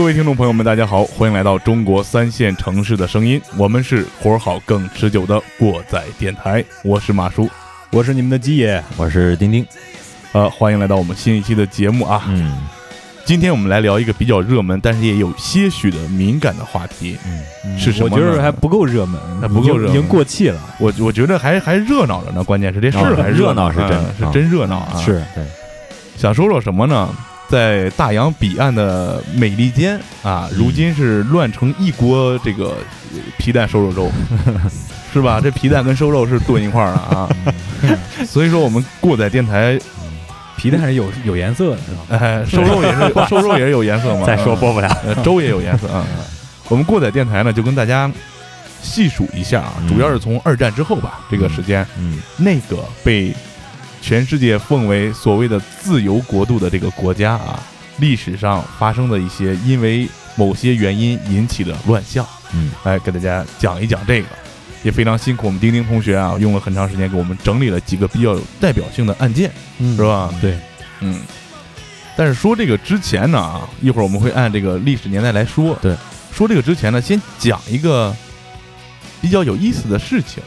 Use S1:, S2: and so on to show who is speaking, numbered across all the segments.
S1: 各位听众朋友们，大家好，欢迎来到中国三线城市的声音，我们是活儿好更持久的过载电台，我是马叔，
S2: 我是你们的鸡爷，
S3: 我是丁丁。
S1: 呃，欢迎来到我们新一期的节目啊。
S3: 嗯
S1: 今天我们来聊一个比较热门，但是也有些许的敏感的话题，
S3: 嗯，
S1: 是什么？
S2: 我觉得还不够热门，
S1: 还不够热门
S2: 已经过气了。
S1: 我我觉得还还热闹着呢，关键是这事儿
S3: 哦
S1: 还
S3: 热闹是真
S1: 嗯是
S3: 啊
S1: 真热闹啊。
S2: 是
S3: 对，
S1: 想说说什么呢？在大洋彼岸的美利坚啊，如今是乱成一锅这个呃皮蛋瘦肉粥，是吧？这皮蛋跟瘦肉是炖一块儿的啊。所以说，我们过载电台，
S2: 皮蛋是有有颜色的，是吧？
S1: 哎，瘦肉也是 瘦肉也是有颜色嘛。
S3: 再说播不了。
S1: 呃，粥也有颜色啊。我们过载电台呢，就跟大家细数一下啊，
S3: 嗯
S1: 主要是从二战之后吧，这个时间，
S3: 嗯
S1: 那个被全世界奉为所谓的自由国度的这个国家啊，历史上发生的一些因为某些原因引起的乱象，
S3: 嗯
S1: 来给大家讲一讲这个。也非常辛苦我们丁丁同学啊，用了很长时间给我们整理了几个比较有代表性的案件，
S2: 嗯
S1: 是吧？
S2: 对，
S1: 嗯。但是说这个之前呢啊，一会儿我们会按这个历史年代来说。
S3: 对，
S1: 说这个之前呢，先讲一个比较有意思的事情。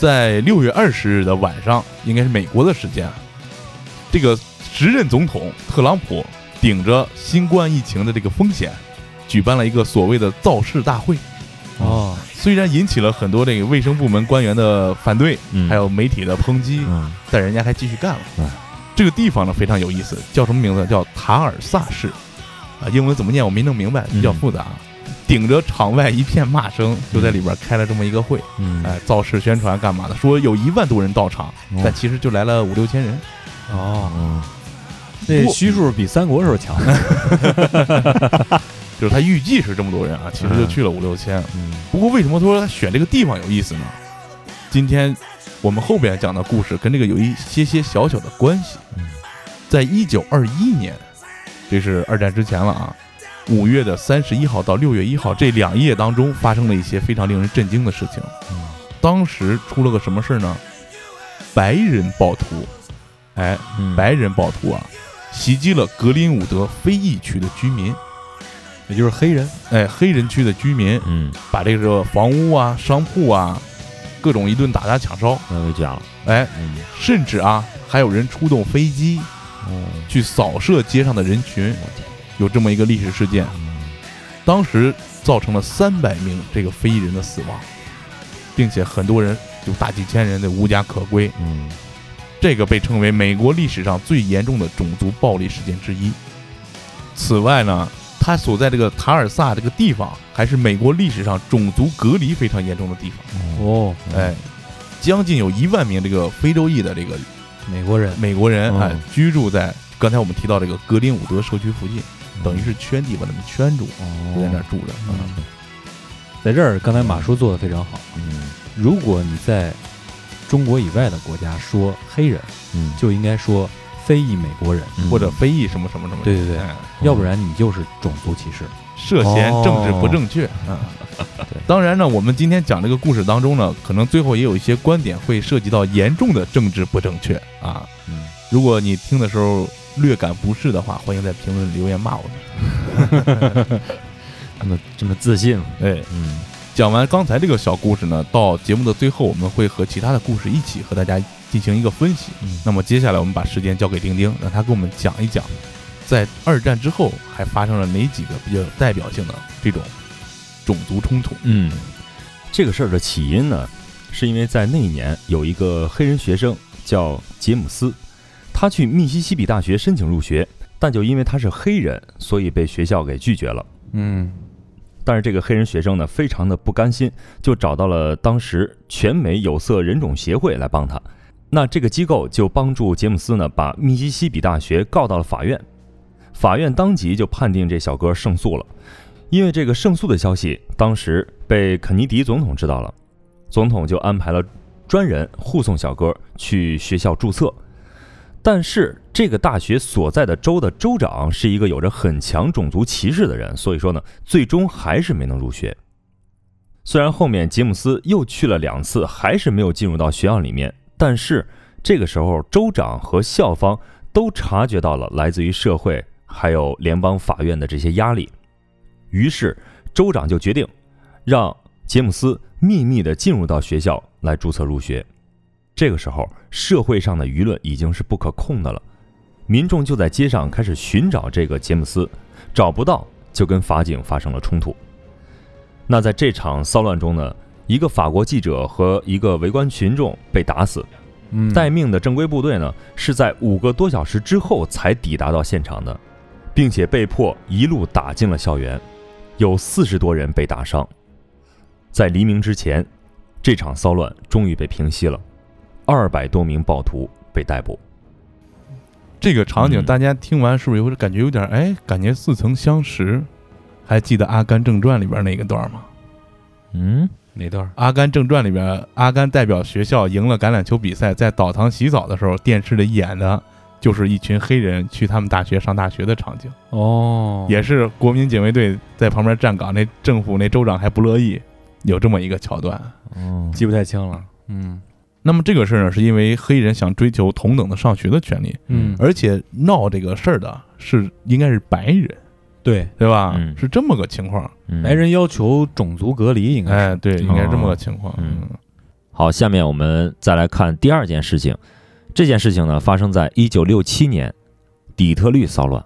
S1: 在六月二十日的晚上，应该是美国的时间啊，这个时任总统特朗普顶着新冠疫情的这个风险，举办了一个所谓的造势大会。
S2: 哦，
S1: 虽然引起了很多这个卫生部门官员的反对，
S3: 嗯，
S1: 还有媒体的抨击，
S3: 嗯
S1: 但人家还继续干了
S3: 嗯。
S1: 这个地方呢非常有意思，叫什么名字？叫塔尔萨市，啊，英文怎么念我没弄明白，比较
S3: 嗯
S1: 复杂。顶着场外一片骂声，就在里边开了这么一个会，
S3: 嗯
S1: 哎，造势宣传干嘛的？说有一万多人到场，
S3: 哦
S1: 但其实就来了五六千人。
S2: 哦，
S3: 嗯
S2: 那虚数比三国时候强。
S1: 就是他预计是这么多人啊，其实就去了五六千。
S3: 嗯
S1: 不过为什么说他选这个地方有意思呢？今天我们后边讲的故事跟这个有一些些小小的关系
S3: 嗯。
S1: 在一九二一年，这是二战之前了啊，五月的三十一号到六月一号这两夜当中，发生了一些非常令人震惊的事情。
S3: 嗯
S1: 当时出了个什么事儿呢？白人暴徒，哎，
S3: 嗯
S1: 白人暴徒啊，袭击了格林伍德非裔区的居民，
S2: 也就是黑人。
S1: 哎，黑人区的居民，
S3: 嗯，
S1: 把这个房屋啊、商铺啊，各种一顿打砸抢烧，
S3: 那就讲了。
S1: 哎，
S3: 嗯
S1: 甚至啊，还有人出动飞机
S3: 哦，
S1: 去扫射街上的人群，有这么一个历史事件，
S3: 嗯
S1: 当时造成了三百名这个非裔人的死亡，并且很多人有大几千人的无家可归，
S3: 嗯
S1: 这个被称为美国历史上最严重的种族暴力事件之一。此外呢，他所在这个塔尔萨这个地方，还是美国历史上种族隔离非常严重的地方。
S2: 哦，
S1: 哎，将近有一万名这个非洲裔的这个
S2: 美国人。
S1: 美国人
S3: 嗯
S1: 哎居住在刚才我们提到这个格林伍德社区附近，等于是圈地把他们圈住，就在那儿住着。嗯
S2: 嗯，在这儿，刚才马叔做的非常好。
S3: 嗯
S2: 如果你在中国以外的国家说黑人，
S3: 嗯，
S2: 就应该说非裔美国人，
S1: 或者非裔什么什么什么，
S2: 对对对
S1: 哎
S2: 要不然你就是种族歧视。
S1: 涉嫌政治不正确。
S2: 哦
S1: 嗯，当然呢，我们今天讲这个故事当中呢，可能最后也有一些观点会涉及到严重的政治不正确啊。
S3: 嗯
S1: 如果你听的时候略感不适的话，欢迎在评论留言骂我们。
S3: 这么这么自信。
S1: 哎，
S3: 嗯
S1: 讲完刚才这个小故事呢，到节目的最后，我们会和其他的故事一起和大家进行一个分析。
S3: 嗯
S1: 那么接下来我们把时间交给丁丁，让他给我们讲一讲，在二战之后还发生了哪几个比较有代表性的这种种族冲突？
S3: 嗯，这个事儿的起因呢，是因为在那一年有一个黑人学生叫杰姆斯，他去密西西比大学申请入学，但就因为他是黑人，所以被学校给拒绝了。
S2: 嗯，
S4: 但是这个黑人学生呢，非常的不甘心，就找到了当时全美有色人种协会来帮他。那这个机构就帮助杰姆斯呢，把密西西比大学告到了法院。法院当即就判定这小哥胜诉了，因为这个胜诉的消息当时被肯尼迪总统知道了，总统就安排了专人护送小哥去学校注册。但是这个大学所在的州的州长是一个有着很强种族歧视的人，所以说呢，最终还是没能入学。虽然后面杰姆斯又去了两次，还是没有进入到学校里面，但是这个时候州长和校方都察觉到了来自于社会还有联邦法院的这些压力，于是州长就决定让杰姆斯秘密的进入到学校来注册入学。这个时候，社会上的舆论已经是不可控的了，民众就在街上开始寻找这个杰姆斯，找不到就跟法警发生了冲突。那在这场骚乱中呢，一个法国记者和一个围观群众被打死，
S2: 嗯，
S4: 待命的正规部队呢是在五个多小时之后才抵达到现场的，并且被迫一路打进了校园，有四十多人被打伤。在黎明之前，这场骚乱终于被平息了。二百多名暴徒被逮捕。
S1: 这个场景
S4: 嗯
S1: 大家听完是不是有感觉有点哎，感觉似曾相识？还记得《阿甘正传》里边那个段吗？
S2: 嗯，哪段？
S1: 《阿甘正传》里边，阿甘代表学校赢了橄榄球比赛，在澡堂洗澡的时候，电视里演的就是一群黑人去他们大学上大学的场景，
S2: 哦，
S1: 也是国民警卫队在旁边站岗，那政府那州长还不乐意，有这么一个桥段。
S4: 哦，
S2: 记不太清了。嗯
S1: 那么这个事儿呢，是因为黑人想追求同等的上学的权利，
S2: 嗯，
S1: 而且闹这个事儿的是应该是白人，
S2: 对，
S1: 对吧？
S4: 嗯
S1: 是这么个情况。
S4: 嗯
S2: 白人要求种族隔离，应该
S1: 哎，对，应该是这么个情况。
S4: 嗯
S1: 嗯
S5: 好，下面我们再来看第二件事情。这件事情呢，发生在一九六七年，底特律骚乱。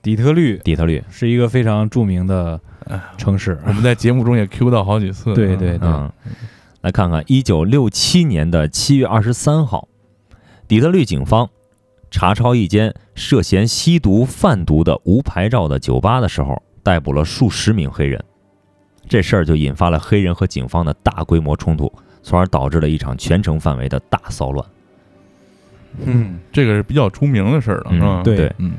S2: 底特律
S5: 底特律，
S2: 是一个非常著名的
S1: 哎
S2: 城市。
S1: 我们在节目中也 Q 到好几次。
S2: 对对对，
S5: 嗯，来看看一九六七年的七月二十三号，底特律警方查抄一间涉嫌吸毒贩毒的无牌照的酒吧的时候，逮捕了数十名黑人。这事儿就引发了黑人和警方的大规模冲突，从而导致了一场全城范围的大骚乱。
S2: 嗯，
S1: 这个是比较出名的事儿了，
S4: 嗯
S1: 是吧？
S2: 对
S5: 对，
S1: 嗯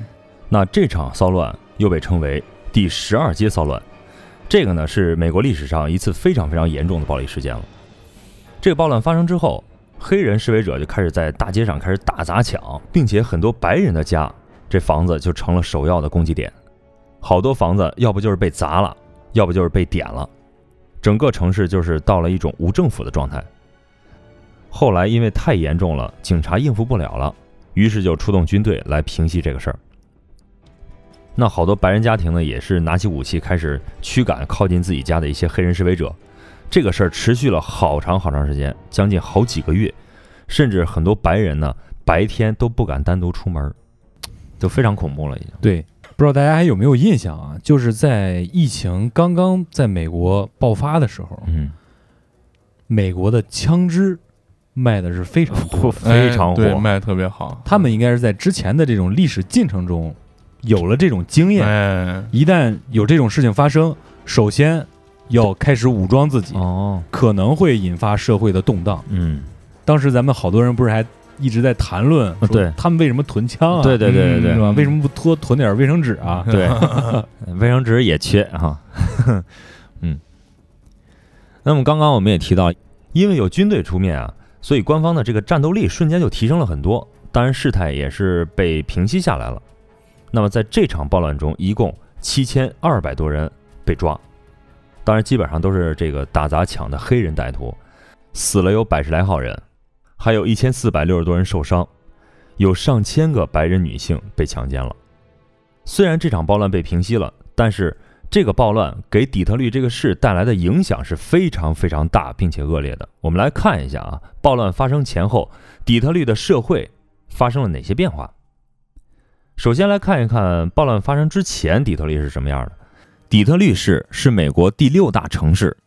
S4: 那这场骚乱又被称为第十二街骚乱，这个呢是美国历史上一次非常非常严重的暴力事件了。这个暴乱发生之后，黑人示威者就开始在大街上开始打砸抢，并且很多白人的家，这房子就成了首要的攻击点。好多房子要不就是被砸了，要不就是被点了，整个城市就是到了一种无政府的状态。后来因为太严重了，警察应付不了了，于是就出动军队来平息这个事儿。那好多白人家庭呢，也是拿起武器开始驱赶靠近自己家的一些黑人示威者。这个事儿持续了好长好长时间，将近好几个月，甚至很多白人呢白天都不敢单独出门，
S5: 就非常恐怖了，已经。
S2: 对。不知道大家还有没有印象啊？就是在疫情刚刚在美国爆发的时候，
S4: 嗯，
S2: 美国的枪支卖的是 非常火，
S4: 非常火
S1: 哎，卖的特别好。
S2: 他们应该是在之前的这种历史进程中有了这种经验，
S1: 哎，
S2: 一旦有这种事情发生，首先要开始武装自己，
S5: 哦，
S2: 可能会引发社会的动荡。
S4: 嗯，
S2: 当时咱们好多人不是还一直在谈论，说
S5: 对
S2: 他们为什么囤枪啊？
S5: 对对对对对
S2: 是吧？为什么不多囤点卫生纸啊？
S5: 对，卫生纸也缺哈。嗯，那么刚刚我们也提到，
S4: 因为有军队出面啊，所以官方的这个战斗力瞬间就提升了很多。当然，事态也是被平息下来了。那么在这场暴乱中，一共七千二百多人被抓，当然基本上都是这个打砸抢的黑人歹徒，死了有百十来号人，还有一千四百六十多人受伤，有上千个白人女性被强奸了。虽然这场暴乱被平息了，但是这个暴乱给底特律这个市带来的影响是非常非常大并且恶劣的。我们来看一下啊，暴乱发生前后，底特律的社会发生了哪些变化？首先来看一看暴乱发生之前底特律是什么样的。
S5: 底特律市是美国第六大城市，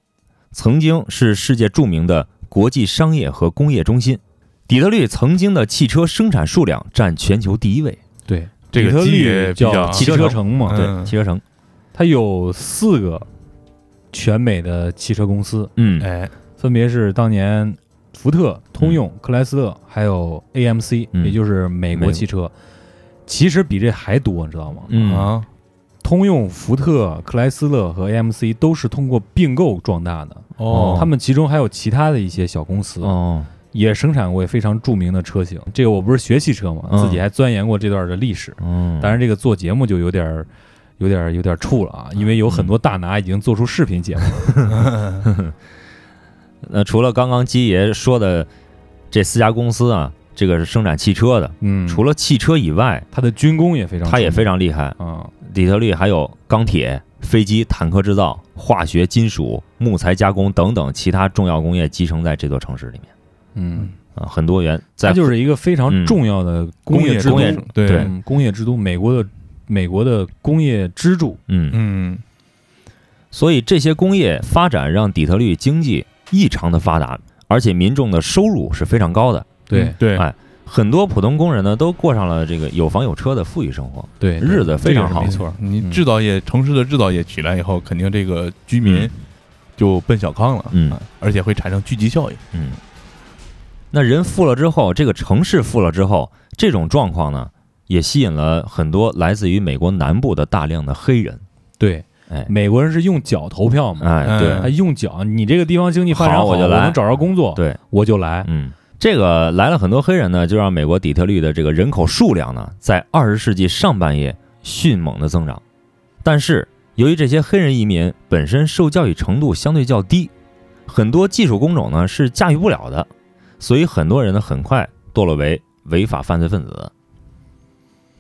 S5: 曾经是世界著名的国际商业和工业中心。底特律曾经的汽车生产数量占全球第一位。
S2: 对，
S1: 这个
S2: 底特律叫汽车城嘛，
S5: 对，
S1: 嗯
S5: 汽车城。
S2: 它有四个全美的汽车公司，
S4: 嗯
S1: 哎，
S2: 分别是当年福特、通用、克莱斯勒，还有 AMC，、
S4: 嗯
S2: 也就是美
S4: 国
S2: 汽车。其实比这还多，你知道吗？
S4: 嗯
S1: 啊，
S2: 通用、福特、克莱斯勒和 AMC 都是通过并购壮大的。
S4: 哦
S2: 他们其中还有其他的一些小公司，
S4: 哦，
S2: 也生产过非常著名的车型。这个我不是学汽车嘛，
S4: 嗯
S2: 自己还钻研过这段的历史。
S4: 嗯，
S2: 当然，这个做节目就有点儿、有点儿、有点儿怵了啊，因为有很多大拿已经做出视频节目了。
S4: 那除了刚刚基爷说的这四家公司啊，这个是生产汽车的，
S2: 嗯，
S4: 除了汽车以外，
S2: 它的军工也非常，
S4: 它也非常厉害。
S2: 啊，
S4: 底特律还有钢铁、飞机、坦克制造、化学、金属、木材加工等等其他重要工业集成在这座城市里面。
S2: 嗯，
S4: 啊，很多元。在
S2: 它就是一个非常
S4: 嗯。
S2: 重要的
S1: 工
S2: 业之都。
S4: 工业，
S1: 对
S4: 对。
S2: 嗯工业之都，美国的美国的工业支柱。
S4: 嗯，
S1: 嗯。
S4: 所以这些工业发展让底特律经济异常的发达，而且民众的收入是非常高的。
S2: 对
S1: 对
S4: 哎很多普通工人呢，都过上了这个有房有车的富裕生活。
S2: 对，
S4: 日子非常好
S2: 没错。
S1: 你
S2: 嗯
S1: 制造业城市的制造业起来以后，肯定这个居民
S4: 嗯
S1: 就奔小康了，
S4: 嗯
S1: 啊而且会产生聚集效应。
S4: 嗯，那人富了之后，这个城市富了之后，这种状况呢，也吸引了很多来自于美国南部的大量的黑人。
S2: 对，
S4: 哎
S2: 美国人是用脚投票嘛，
S4: 哎，对
S2: 用脚，你这个地方经济发展
S4: 好我就来
S2: 能找着工作，
S4: 对，
S2: 我就来。
S4: 嗯，这个来了很多黑人呢，就让美国底特律的这个人口数量呢，在二十世纪上半叶迅猛的增长。但是由于这些黑人移民本身受教育程度相对较低，很多技术工种呢是驾驭不了的，所以很多人呢很快堕落为违法犯罪分子。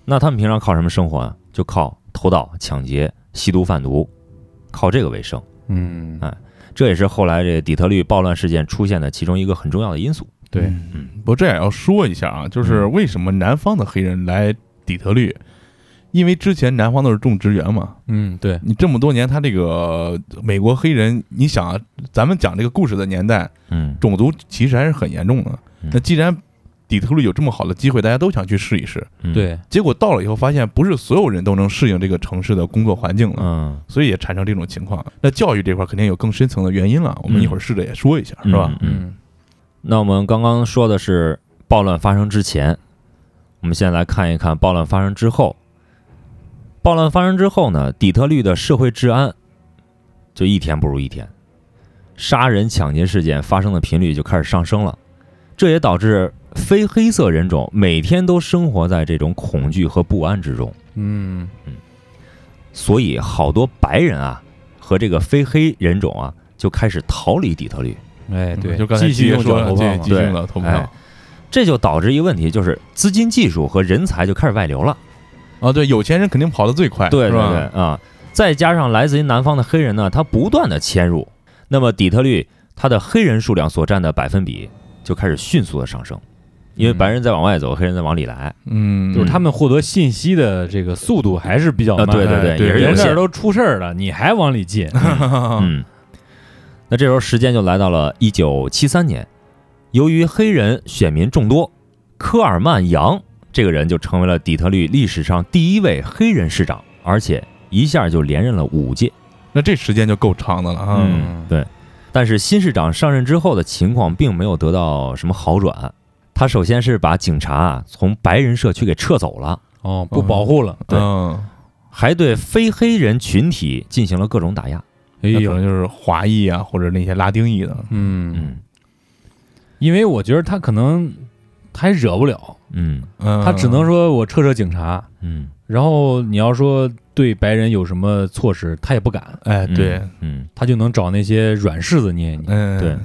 S4: 那他们平常靠什么生活啊？就靠偷盗、抢劫、吸毒贩毒，靠这个为生。
S2: 嗯
S4: 哎这也是后来这底特律暴乱事件出现的其中一个很重要的因素。
S2: 对，
S4: 嗯。
S1: 不过这也要说一下啊，就是为什么南方的黑人来底特律？因为之前南方都是种植园嘛，
S2: 嗯，对，
S1: 你这么多年，他这个美国黑人，你想啊，咱们讲这个故事的年代，
S4: 嗯，
S1: 种族歧视还是很严重的。
S4: 嗯。
S1: 那既然底特律有这么好的机会，大家都想去试一试，
S4: 嗯，
S2: 对，
S1: 结果到了以后发现，不是所有人都能适应这个城市的工作环境了，
S4: 嗯，
S1: 所以也产生这种情况。那教育这块肯定有更深层的原因了，我们一会儿试着也说一下，是吧？
S4: 嗯，
S2: 嗯
S4: 那我们刚刚说的是暴乱发生之前，我们现在来看一看暴乱发生之后。暴乱发生之后呢，底特律的社会治安就一天不如一天，杀人抢劫事件发生的频率就开始上升了，这也导致非黑色人种每天都生活在这种恐惧和不安之中。
S2: 嗯
S4: 所以好多白人啊和这个非黑人种啊就开始逃离底特律，
S2: 哎，对，
S1: 就刚才
S2: 继续用
S1: 说了，对，
S2: 脚投票
S1: 继续用脚投票
S4: 哎。这就导致一个问题，就是资金、技术和人才就开始外流了。
S1: 啊，对，有钱人肯定跑得最快，
S4: 对对？对啊，再加上来自于南方的黑人呢，他不断的迁入，那么底特律它的黑人数量所占的百分比就开始迅速的上升，因为
S2: 嗯
S4: 白人在往外走，黑人在往里来。
S1: 嗯，
S2: 就是他们获得信息的这个速度还是比较
S4: 啊，
S2: 慢的。
S4: 对对
S1: 哎对
S4: 也是有限。
S2: 人这儿都出事儿了，你还往里进？
S4: 嗯，那这时候时间就来到了一九七三年，由于黑人选民众多，科尔曼·杨这个人就成为了底特律历史上第一位黑人市长，而且一下就连任了五届。
S1: 那这时间就够长的了啊。
S4: 嗯，对。但是新市长上任之后的情况并没有得到什么好转，他首先是把警察啊从白人社区给撤走了，
S2: 哦，不保护了。
S4: 对
S1: 嗯，
S4: 还对非黑人群体进行了各种打压。
S2: 哎呦。
S1: 那可能，就是华裔啊，或者那些拉丁裔的。
S2: 嗯，
S4: 嗯。
S2: 因为我觉得他可能他还惹不了，
S4: 嗯。
S1: 嗯，
S2: 他只能说我撤撤警察，
S4: 嗯，
S2: 然后你要说对白人有什么措施，他也不敢，
S1: 哎，对，
S4: 嗯。
S2: 他就能找那些软柿子捏一捏。
S1: 嗯，
S4: 对。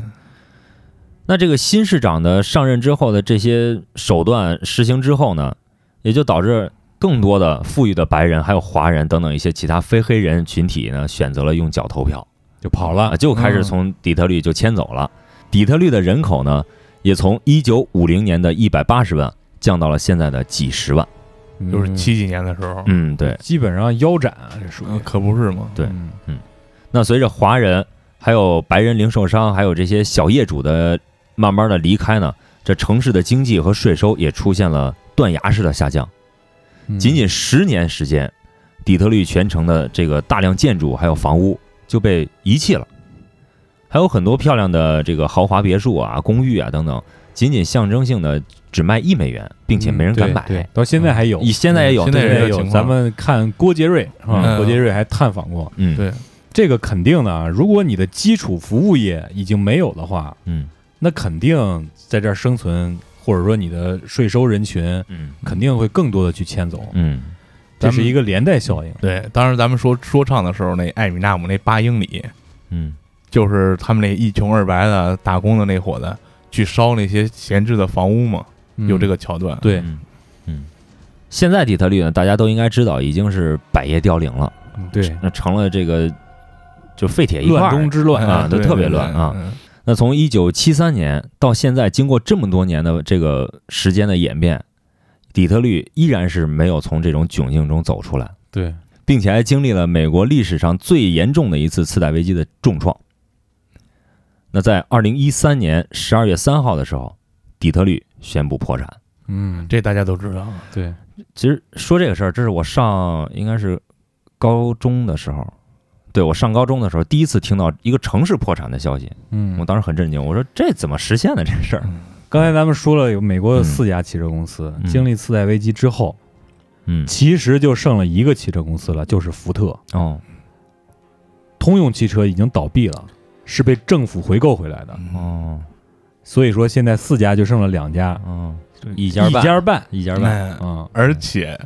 S4: 那这个新市长的上任之后的这些手段实行之后呢，也就导致更多的富裕的白人还有华人等等一些其他非黑人群体呢，选择了用脚投票，
S2: 就跑
S4: 啊，
S2: 了。
S4: 就开始从底特律就迁走了。底特律的人口呢，也从一九五零年的一百八十万降到了现在的几十万。
S1: 就是
S2: 嗯
S1: 七几年的时候，
S4: 嗯，对。
S2: 基本上腰斩啊，这属于
S1: 嗯，可不是嘛。
S4: 对
S2: 嗯
S4: 那随着华人、还有白人零售商、还有这些小业主的慢慢的离开呢，这城市的经济和税收也出现了断崖式的下降。
S2: 嗯
S4: 仅仅十年时间，底特律全城的这个大量建筑还有房屋就被遗弃了，还有很多漂亮的这个豪华别墅啊、公寓啊等等，仅仅象征性的只卖一美元，并且没人敢买。
S2: 对对，到现在还有，
S4: 以现在也有，
S1: 现在
S2: 也有。咱们看郭杰瑞啊？
S1: 嗯
S2: 郭杰瑞还探访过
S4: 嗯，
S1: 对，
S2: 这个，肯定的啊。如果你的基础服务业已经没有的话，
S4: 嗯
S2: 那肯定在这儿生存，或者说你的税收人群
S4: 嗯。
S2: 肯定会更多的去迁走，
S4: 嗯。
S2: 这是一个连带效应。
S1: 对，当时咱们说说唱的时候，那艾米纳姆那八英里，
S4: 嗯。
S1: 就是他们那一穷二白的打工的那伙子去烧那些闲置的房屋嘛，有这
S2: 个
S1: 个桥段。
S2: 对，
S4: 嗯。嗯。现在底特律呢，大家都应该知道已经是百业凋零了，
S2: 嗯对，
S4: 那成了这个就废铁一块
S2: 乱中之乱。
S4: 啊都
S1: 对
S4: 特别乱啊。
S1: 嗯
S4: 那从一九七三年到现在，经过这么多年的这个时间的演变，底特律依然是没有从这种窘境中走出来，
S2: 对，
S4: 并且还经历了美国历史上最严重的一次次贷危机的重创。那在二零一三年十二月三号的时候，底特律宣布破产。
S2: 嗯，
S1: 这大家都知道。
S2: 对，
S4: 其实说这个事儿，这是我上应该是高中的时候，对我上高中的时候第一次听到一个城市破产的消息，嗯我
S2: 嗯，
S4: 当时很震惊，我说这怎么实现的这事儿？
S2: 刚才咱们说了，有美国有四家汽车公司，
S4: 嗯
S2: 经历次贷危机之后，
S4: 嗯，
S2: 其实就剩了一个汽车公司了，就是福特。
S4: 哦
S2: 通用汽车已经倒闭了，是被政府回购回来的。
S4: 哦
S2: 所以说现在四家就剩了两家，
S4: 哦，
S1: 一
S4: 一家半，
S2: 一家半。
S4: 一家半，
S1: 哎
S2: 嗯，
S1: 而且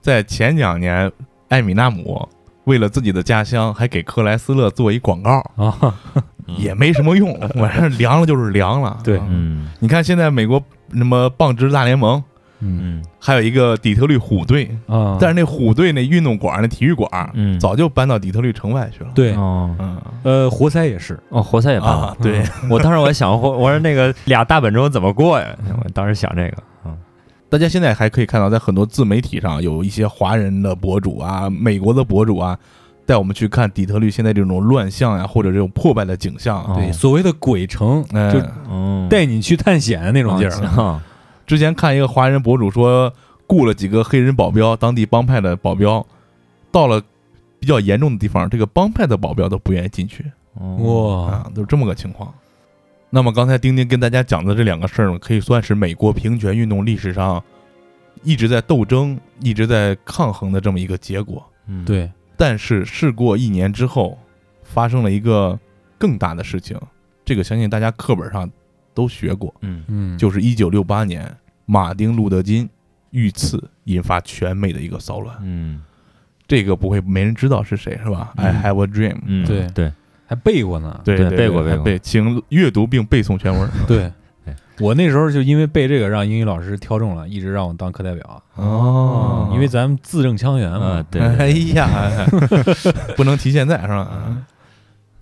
S1: 在前两年，艾米纳姆为了自己的家乡，还给克莱斯勒做一广告，
S2: 啊，
S1: 也没什么用，反正凉了就是凉了。
S2: 对。
S1: 啊
S4: 嗯。
S1: 你看现在美国什么棒支大联盟，
S2: 嗯。
S4: 嗯
S1: 还有一个底特律虎队，
S2: 啊，
S1: 但是那虎队那运动馆、那体育馆，
S4: 嗯，
S1: 早就搬到底特律城外去了。
S2: 对，
S4: 哦。
S1: 嗯。
S2: 呃，活塞也是，
S4: 哦，活塞也搬了。
S1: 啊，，对，
S4: 我当时我还想，我 我说那个俩大本钟怎么过呀？我当时想这个，嗯
S1: 大家现在还可以看到，在很多自媒体上有一些华人的博主啊、美国的博主啊，带我们去看底特律现在这种乱象呀，或者这种破败的景象。
S4: 哦
S2: 对，所谓的鬼城，
S1: 嗯
S2: 就
S4: 哦，
S2: 带你去探险的那种劲儿。
S4: 啊
S1: 之前看一个华人博主说，雇了几个黑人保镖，当地帮派的保镖，到了比较严重的地方，这个帮派的保镖都不愿意进去
S4: 哦
S2: 哇，
S1: 啊，都是这么个情况。那么刚才丁丁跟大家讲的这两个事儿呢，可以算是美国平权运动历史上一直在斗争、一直在抗衡的这么一个结果。
S4: 嗯，
S2: 对，
S1: 但是事过一年之后，发生了一个更大的事情，这个相信大家课本上都学过，
S4: 嗯。
S2: 嗯，
S1: 就是一九六八年马丁·路德·金遇刺引发全美的一个骚乱。
S4: 嗯。
S1: 这个不会没人知道是谁是吧、
S2: 嗯。
S1: I have a dream。
S4: 嗯，
S2: 对。
S4: 对，
S2: 还背过呢。
S1: 对
S4: 背过背过
S1: 背，请阅读并背诵全文。
S2: 对
S4: 对，
S2: 我那时候就因为背这个，让英语老师挑中了，一直让我当课代表。
S1: 哦
S2: 因为咱们字正腔圆嘛
S4: 啊。对，
S1: 哎
S4: 对
S1: 呀，不能提现在是吧？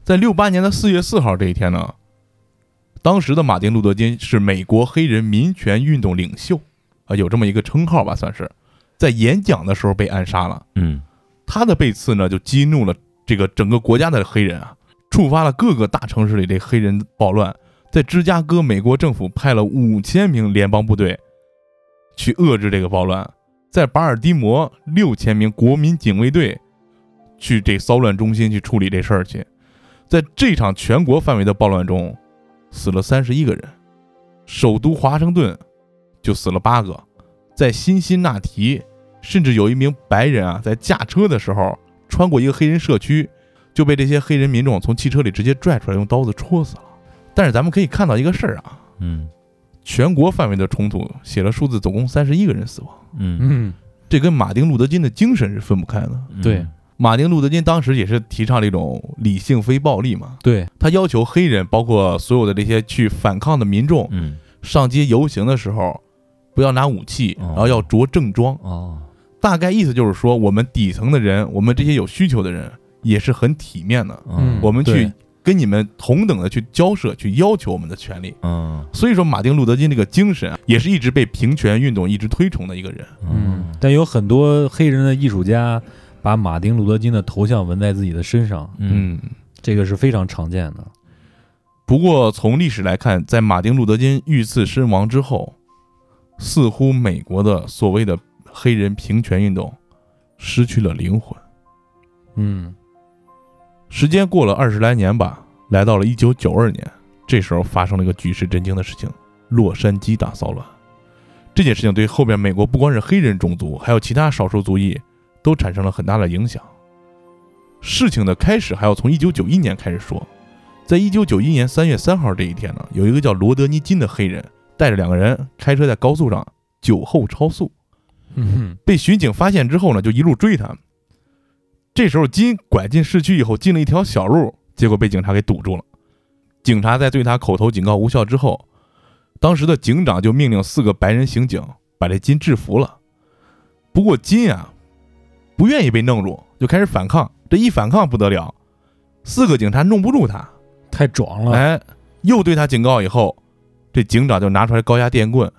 S1: 在六八年的四月四号这一天呢，当时的马丁·路德·金是美国黑人民权运动领袖啊，有这么一个称号吧，算是在演讲的时候被暗杀了。
S4: 嗯
S1: 他的被刺呢，就激怒了这个整个国家的黑人啊，触发了各个大城市里这黑人暴乱。在芝加哥，美国政府派了五千名联邦部队去遏制这个暴乱；在巴尔的摩，六千名国民警卫队去这骚乱中心去处理这事儿去。在这场全国范围的暴乱中，死了三十一个人，首都华盛顿就死了八个，在辛辛那提，甚至有一名白人啊，在驾车的时候穿过一个黑人社区，就被这些黑人民众从汽车里直接拽出来，用刀子戳死了。但是咱们可以看到一个事儿啊，
S4: 嗯。
S1: 全国范围的冲突写了数字，总共三十一个人死亡，
S4: 嗯。
S2: 嗯，
S1: 这跟马丁·路德·金的精神是分不开的。
S4: 嗯，
S2: 对。
S1: 马丁·路德·金当时也是提倡这种理性非暴力嘛，
S2: 对，
S1: 他要求黑人，包括所有的这些去反抗的民众，
S4: 嗯。
S1: 上街游行的时候不要拿武器，
S4: 哦。
S1: 然后要着正装。
S4: 哦。
S1: 大概意思就是说，我们底层的人，我们这些有需求的人，也是很体面的。
S2: 嗯
S1: 我们去跟你们同等的去交涉，去要求我们的权利。
S4: 嗯
S1: 所以说，马丁·路德·金这个精神啊，也是一直被平权运动一直推崇的一个人。
S2: 嗯，但有很多黑人的艺术家把马丁·路德·金的头像纹在自己的身上，
S4: 嗯
S2: 这个是非常常见的。
S1: 不过从历史来看，在马丁·路德·金遇刺身亡之后，似乎美国的所谓的黑人平权运动失去了灵魂。
S2: 嗯
S1: 时间过了二十来年吧，来到了一九九二年，这时候发生了一个举世震惊的事情——洛杉矶大骚乱。这件事情对后边美国不光是黑人种族，还有其他少数族裔都产生了很大的影响。事情的开始还要从一九九一年开始说。在一九九一年三月三号这一天呢，有一个叫罗德尼金的黑人带着两个人开车在高速上酒后超速，
S2: 嗯
S1: 被巡警发现之后呢，就一路追他。这时候金拐进市区以后，进了一条小路，结果被警察给堵住了。警察在对他口头警告无效之后，当时的警长就命令四个白人刑警把这金制服了。不过金啊，不愿意被弄住，就开始反抗。这一反抗不得了，四个警察弄不住他，
S2: 太壮了，
S1: 哎，又对他警告以后，这警长就拿出来高压电棍，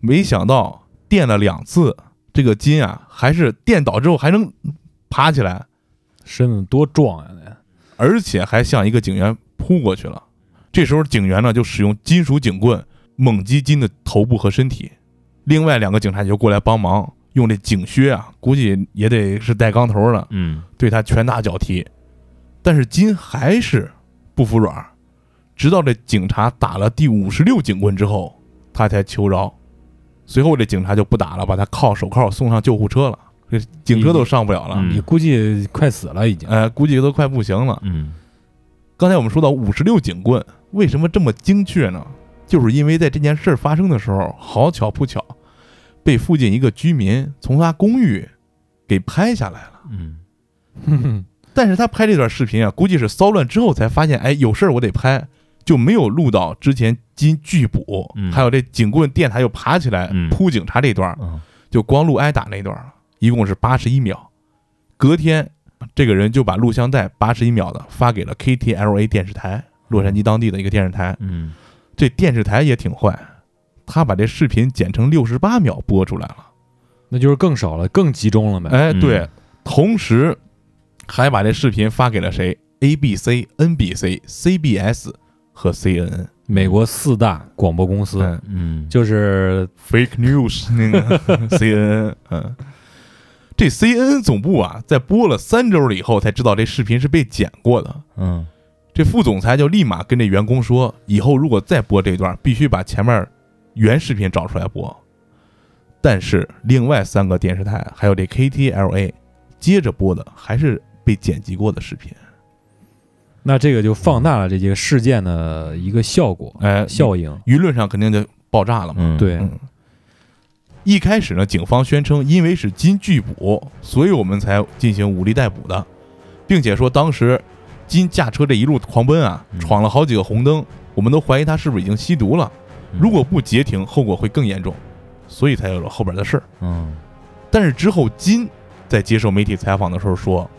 S1: 没想到电了两次，这个金啊还是电倒之后还能爬起来，
S2: 身子多壮呀！那
S1: 而且还向一个警员扑过去了。这时候警员呢就使用金属警棍猛击金的头部和身体，另外两个警察就过来帮忙，用这警靴啊，估计也得是带钢头的，
S4: 嗯
S1: 对他拳打脚踢，但是金还是不服软，直到这警察打了第五十六警棍之后，他才求饶。随后这警察就不打了，把他铐手铐送上救护车了，这警车都上不了了，
S4: 嗯
S2: 你估计快死了已经。
S1: 呃，估计都快不行了。
S4: 嗯
S1: 刚才我们说到五十六警棍，为什么这么精确呢？就是因为在这件事儿发生的时候，好巧不巧，被附近一个居民从他公寓给拍下来了。
S4: 嗯
S1: 但是他拍这段视频啊，估计是骚乱之后才发现，哎，有事儿我得拍，就没有录到之前金拒捕，
S4: 嗯
S1: 还有这警棍电他又爬起来
S4: 嗯
S1: 扑警察这段儿，
S4: 嗯
S1: 就光录挨打那段儿，一共是八十一秒。隔天，这个人就把录像带八十一秒的发给了 KTLA 电视台，洛杉矶当地的一个电视台。
S4: 嗯
S1: 这电视台也挺坏，他把这视频剪成六十八秒播出来了。
S2: 那就是更少了，更集中了呗。
S1: 哎，
S4: 嗯
S1: 对，同时还把这视频发给了谁？ABC、NBC、CBS 和 CNN。
S2: 美国四大广播公司
S1: 嗯
S4: 嗯
S2: 就是
S1: ，fake news 那个 CNN。嗯，这 CNN 总部啊，在播了三周了以后，才知道这视频是被剪过的。
S4: 嗯
S1: 这副总裁就立马跟这员工说，以后如果再播这段，必须把前面原视频找出来播。但是另外三个电视台还有这 KTLA 接着播的还是被剪辑过的视频。
S2: 那这个就放大了这些事件的一个效果
S1: 哎，
S2: 效应。
S1: 舆论上肯定就爆炸了嘛。
S4: 嗯
S2: 对，
S1: 嗯，一开始呢，警方宣称因为是金拒捕，所以我们才进行武力逮捕的，并且说当时金驾车这一路狂奔啊，
S4: 嗯。
S1: 闯了好几个红灯，我们都怀疑他是不是已经吸毒了。
S4: 嗯。
S1: 如果不截停，后果会更严重，所以才有了后边的事儿。
S4: 嗯。
S1: 但是之后，金在接受媒体采访的时候说，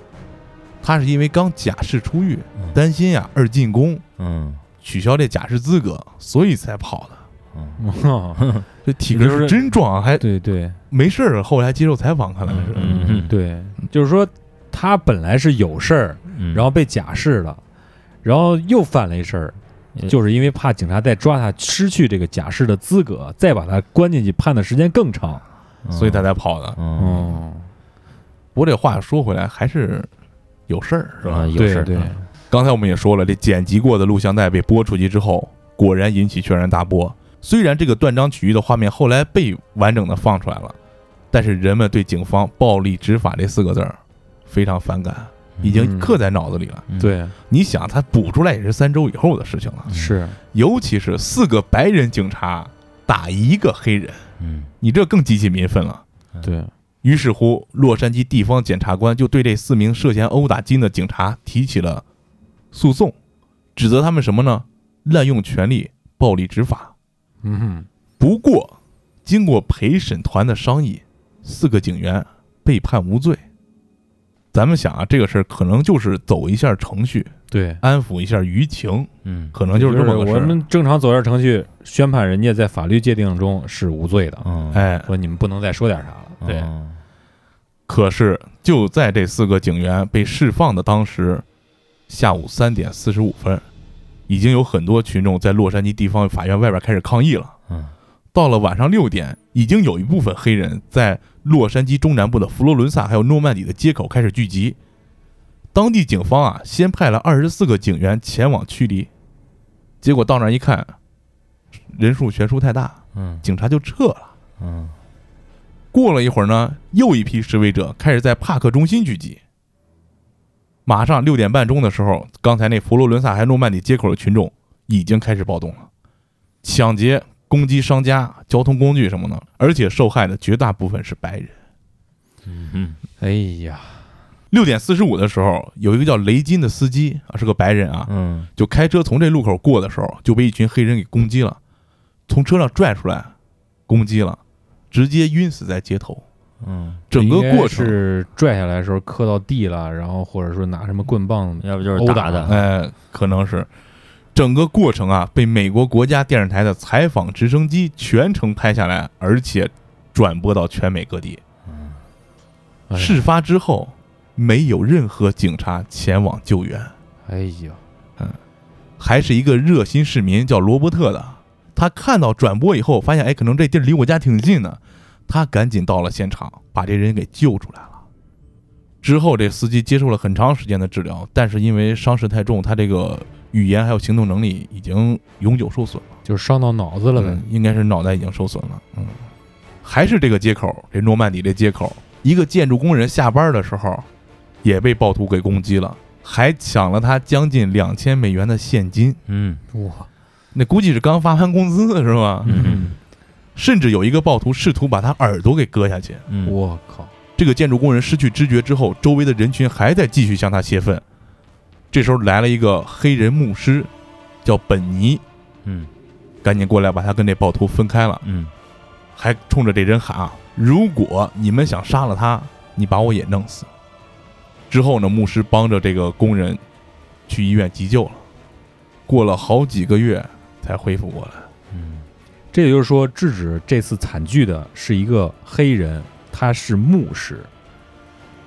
S1: 他是因为刚假释出狱，
S4: 嗯。
S1: 担心呀二进宫
S4: 嗯。
S1: 取消这假释资格，所以才跑的。
S4: 嗯
S1: 这体格是真壮啊，还
S2: 对对
S1: 没事儿。后来接受采访，看来是。
S4: 嗯嗯
S2: 对，就是说他本来是有事儿，
S4: 嗯，
S2: 然后被假释了，然后又犯了一事儿，
S4: 嗯
S2: 就是因为怕警察再抓他，失去这个假释的资格，再把他关进去判的时间更长。
S1: 所以他才跑的。
S4: 嗯
S2: 嗯，
S1: 不过这话说回来，还是有事儿，是吧
S4: 啊？有事儿
S2: 对对，
S1: 刚才我们也说了，这剪辑过的录像带被播出去之后，果然引起轩然大波。虽然这个断章取义的画面后来被完整的放出来了，但是人们对警方暴力执法这四个字儿非常反感，已经
S2: 嗯
S1: 刻在脑子里了。
S4: 嗯
S2: 对，
S1: 你想，他补出来也是三周以后的事情了，
S2: 是，
S1: 尤其是四个白人警察打一个黑人，
S4: 嗯
S1: 你这更激起民愤了。
S2: 对，
S1: 于是乎，洛杉矶地方检察官就对这四名涉嫌殴打金的警察提起了诉讼，指责他们什么呢？滥用权力、暴力执法。
S2: 嗯哼，
S1: 不过，经过陪审团的商议，四个警员被判无罪。咱们想啊，这个事儿可能就是走一下程序，
S2: 对，
S1: 安抚一下舆情，
S4: 嗯。
S1: 可能就是这么个事儿。我。
S2: 们正常走一下程序，宣判人家在法律界定中是无罪的，
S4: 嗯。
S1: 哎，
S2: 说你们不能再说点啥了。对，
S4: 嗯。
S1: 可是就在这四个警员被释放的当时，下午三点四十五分，已经有很多群众在洛杉矶地方法院外边开始抗议了。
S4: 嗯
S1: 到了晚上六点，已经有一部分黑人在洛杉矶中南部的佛罗伦萨还有诺曼底的街口开始聚集。当地警方啊，先派了二十四个警员前往驱离，结果到那儿一看，人数悬殊太大，
S4: 嗯
S1: 警察就撤了。
S4: 嗯
S1: 过了一会儿呢，又一批示威者开始在帕克中心聚集。马上六点半钟的时候，刚才那佛罗伦萨还诺曼底街口的群众已经开始暴动了，抢劫、攻击商家、交通工具什么的，而且受害的绝大部分是白人。
S4: 嗯
S2: 哎呀，
S1: 六点四十五的时候，有一个叫雷金的司机啊，是个白人啊，
S4: 嗯。
S1: 就开车从这路口过的时候，就被一群黑人给攻击了，从车上拽出来，攻击了，直接晕死在街头。
S4: 嗯，
S1: 整个过程，
S2: 是拽下来的时候磕到地了，然后或者说拿什么棍棒
S4: 要不就是
S2: 殴打
S4: 打的，
S1: 哎，可能是。整个过程啊，被美国国家电视台的采访直升机全程拍下来，而且转播到全美各地。
S2: 哎
S1: 事发之后，没有任何警察前往救援，
S2: 哎呀，嗯。
S1: 还是一个热心市民叫罗伯特的。他看到转播以后，发现哎，可能这地儿离我家挺近的，他赶紧到了现场，把这人给救出来了。之后，这司机接受了很长时间的治疗，但是因为伤势太重，他这个语言还有行动能力已经永久受损了。
S2: 就是伤到脑子了呗
S1: 嗯，应该是脑袋已经受损了。嗯，还是这个接口，这诺曼底这接口，一个建筑工人下班的时候，也被暴徒给攻击了，还抢了他将近两千美元的现金。
S4: 嗯
S2: 哇，
S1: 那估计是刚发完工资是吧？
S4: 嗯
S1: 甚至有一个暴徒试图把他耳朵给割下去。
S4: 嗯，
S2: 我靠，
S1: 这个建筑工人失去知觉之后，周围的人群还在继续向他泄愤。这时候来了一个黑人牧师，叫本尼，
S4: 嗯
S1: 赶紧过来把他跟这暴徒分开了。
S4: 嗯
S1: 还冲着这人喊啊：“如果你们想杀了他，你把我也弄死。”之后呢，牧师帮着这个工人去医院急救了，过了好几个月才恢复过来。
S4: 嗯
S2: 这也就是说，制止这次惨剧的是一个黑人，他是牧师，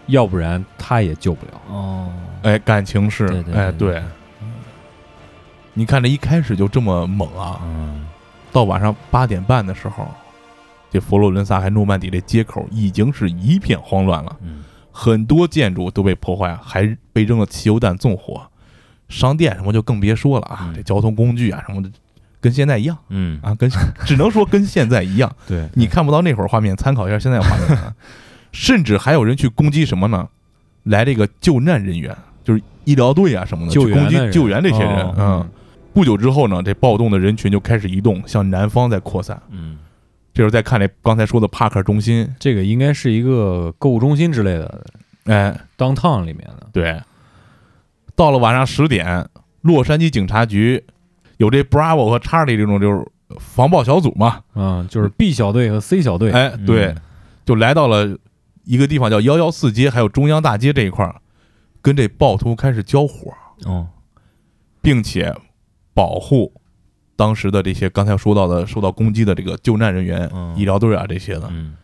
S2: 要不然他也救不了。
S4: 哦，
S1: 哎，感情是，
S4: 对对
S1: 哎，
S4: 对
S1: 对，你看这一开始就这么猛啊！
S4: 嗯
S1: 到晚上八点半的时候，这佛罗伦萨还诺曼底这街口已经是一片慌乱了。
S4: 嗯
S1: 很多建筑都被破坏，还被扔了汽油弹纵火，商店什么就更别说了啊！
S4: 嗯
S1: 这交通工具啊什么的，跟现在一样
S4: 嗯
S1: 啊，跟只能说跟现在一样。
S2: 对，
S1: 你看不到那会儿画面，参考一下现在画面啊。甚至还有人去攻击什么呢？来这个救难人员，就是医疗队啊什么的，
S2: 救
S1: 去攻击救援这些人。
S2: 哦
S1: 嗯，不久之后呢，这暴动的人群就开始移动，向南方在扩散。
S4: 嗯
S1: 这时候再看这刚才说的帕克中心，
S2: 这个应该是一个购物中心之类的
S1: 哎
S2: ，downtown 里面的。
S1: 对，到了晚上十点，洛杉矶警察局有这 Bravo 和 Charlie 这种就是防爆小组嘛，
S2: 嗯，就是 B 小队和 C 小队。
S1: 哎，对，
S4: 嗯
S1: 就来到了一个地方叫幺幺四街，还有中央大街这一块儿，跟这暴徒开始交火，
S4: 哦
S1: 并且保护当时的这些刚才说到的受到攻击的这个救难人员、
S4: 嗯
S1: 医疗队啊这些的，
S4: 嗯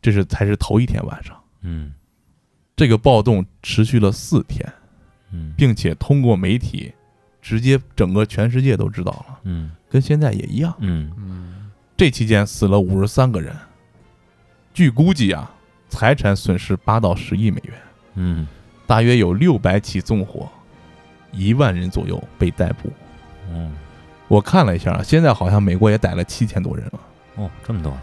S1: 这是才是头一天晚上。
S4: 嗯
S1: 这个暴动持续了四天，
S4: 嗯
S1: 并且通过媒体直接整个全世界都知道了，
S4: 嗯。
S1: 跟现在也一样。
S4: 嗯。
S2: 嗯，
S1: 这期间死了五十三个人，据估计啊，财产损失八到十亿美元，
S4: 嗯。
S1: 大约有六百起纵火，一万人左右被逮捕。
S4: 嗯。
S1: 我看了一下，现在好像美国也逮了七千多人了。
S4: 哦，这么多，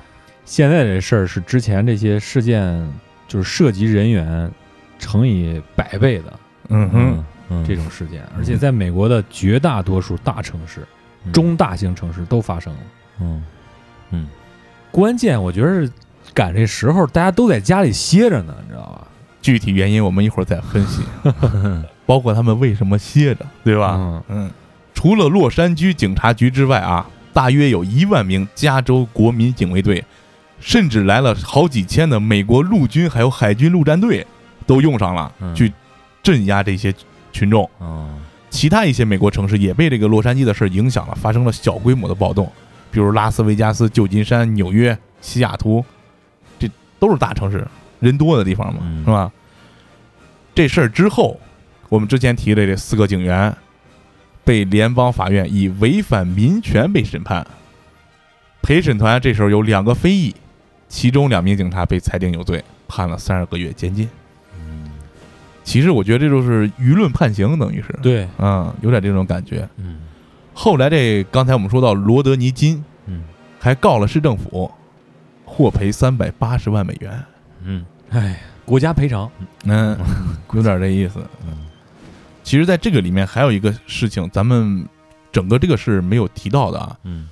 S2: 现在这事儿是之前这些事件就是涉及人员乘以百倍的。
S1: 嗯哼，
S4: 嗯
S2: 这种事件，而且在美国的绝大多数大城市、中大型城市都发生了。
S4: 嗯。嗯。
S2: 关键我觉得是赶这时候，大家都在家里歇着呢，你知道吧？
S1: 具体原因我们一会儿再分析，包括他们为什么歇着，对吧？
S2: 嗯。
S1: 嗯，除了洛杉矶警察局之外啊，大约有一万名加州国民警卫队，甚至来了好几千的美国陆军还有海军陆战队都用上了，
S4: 嗯。
S1: 去镇压这些群众。
S4: 嗯
S1: 其他一些美国城市也被这个洛杉矶的事儿影响了，发生了小规模的暴动，比如拉斯维加斯、旧金山、纽约、西雅图，这都是大城市，人多的地方嘛，
S4: 嗯
S1: 是吧？这事儿之后，我们之前提的这四个警员被联邦法院以违反民权被审判。陪审团这时候有两个非议，其中两名警察被裁定有罪，判了三十个月监禁。
S4: 嗯
S1: 其实我觉得这就是舆论判刑，等于是，
S2: 对，
S1: 嗯，有点这种感觉。
S4: 嗯
S1: 后来这刚才我们说到罗德尼金
S4: 嗯
S1: 还告了市政府，获赔三百八十万美元。
S4: 嗯
S2: 哎，国家赔偿，
S1: 嗯，有点这意思。
S4: 嗯
S1: 其实，在这个里面还有一个事情，咱们整个这个是没有提到的啊，
S4: 嗯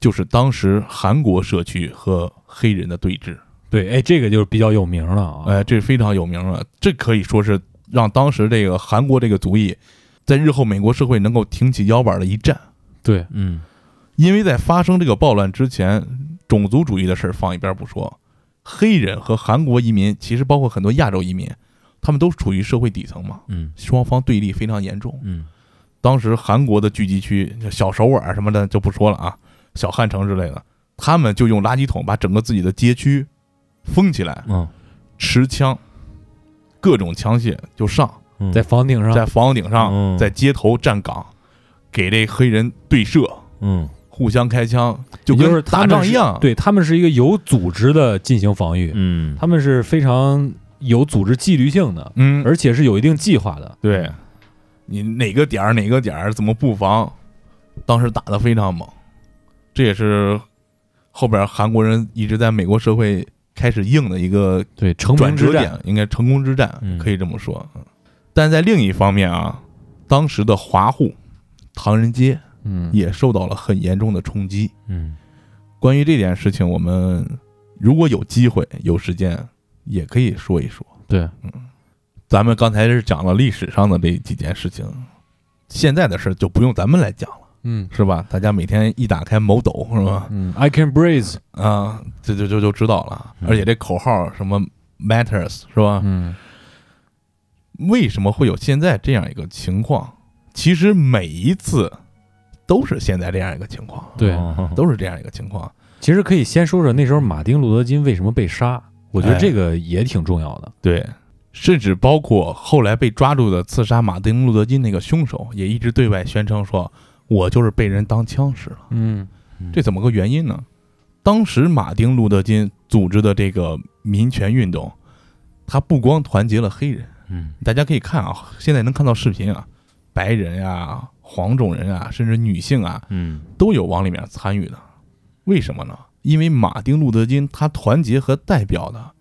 S1: 就是当时韩国社区和黑人的对峙。
S2: 对，哎，这个就是比较有名了啊。
S1: 哎，这非常有名了，这可以说是让当时这个韩国这个族裔，在日后美国社会能够挺起腰板的一战。
S2: 对，
S4: 嗯
S1: 因为在发生这个暴乱之前，种族主义的事儿放一边不说，黑人和韩国移民，其实包括很多亚洲移民，他们都处于社会底层嘛，
S4: 嗯
S1: 双方对立非常严重。
S4: 嗯
S1: 当时韩国的聚集区，小首尔什么的就不说了啊，小汉城之类的，他们就用垃圾桶把整个自己的街区封起来，
S4: 嗯
S1: 持枪，各种枪械就上，
S4: 嗯，
S2: 在房顶上，
S1: 在房顶上，
S4: 嗯。
S1: 在街头站岗，给这黑人对射，
S4: 嗯。
S1: 互相开枪，就
S2: 也就是
S1: 跟打
S2: 他们是
S1: 仗一样。，
S2: 对他们是一个有组织的进行防御，
S4: 嗯。
S2: 他们是非常有组织纪律性的，
S1: 嗯，
S2: 而且是有一定计划的。
S1: 对，你哪个点儿哪个点儿怎么布防，当时打得非常猛，这也是后边韩国人一直在美国社会开始硬的一个
S2: 对，成
S1: 转折
S2: 名之战。
S1: 点，，应该成功之战
S4: 嗯。
S1: 可以这么说。嗯。但在另一方面啊，当时的华户唐人街
S2: 嗯，
S1: 也受到了很严重的冲击。
S4: 嗯。
S1: 关于这件事情，我们如果有机会有时间，也可以说一说。
S2: 对，嗯。
S1: 咱们刚才是讲了历史上的这几件事情，现在的事就不用咱们来讲了，
S2: 嗯
S1: 是吧？大家每天一打开某抖，是吧？
S2: 嗯，I can breathe，
S1: 啊，这就就就知道了。
S4: 嗯
S1: 而且这口号什么 matters 是吧？
S2: 嗯
S1: 为什么会有现在这样一个情况？其实每一次都是现在这样一个情况，
S2: 对
S4: 哦
S1: 都是这样一个情况。
S2: 其实可以先说说那时候马丁路德金为什么被杀，我觉得
S1: 哎
S2: 这个也挺重要的。
S1: 对，甚至包括后来被抓住的刺杀马丁·路德金那个凶手，也一直对外宣称说：“我就是被人当枪使了。
S2: 嗯”
S1: 这怎么个原因呢？当时马丁·路德金组织的这个民权运动，他不光团结了黑人，
S4: 嗯
S1: 大家可以看啊，现在能看到视频啊，白人呀、黄种人啊，甚至女性啊，
S4: 嗯
S1: 都有往里面参与的。为什么呢？因为马丁·路德金他团结和代表的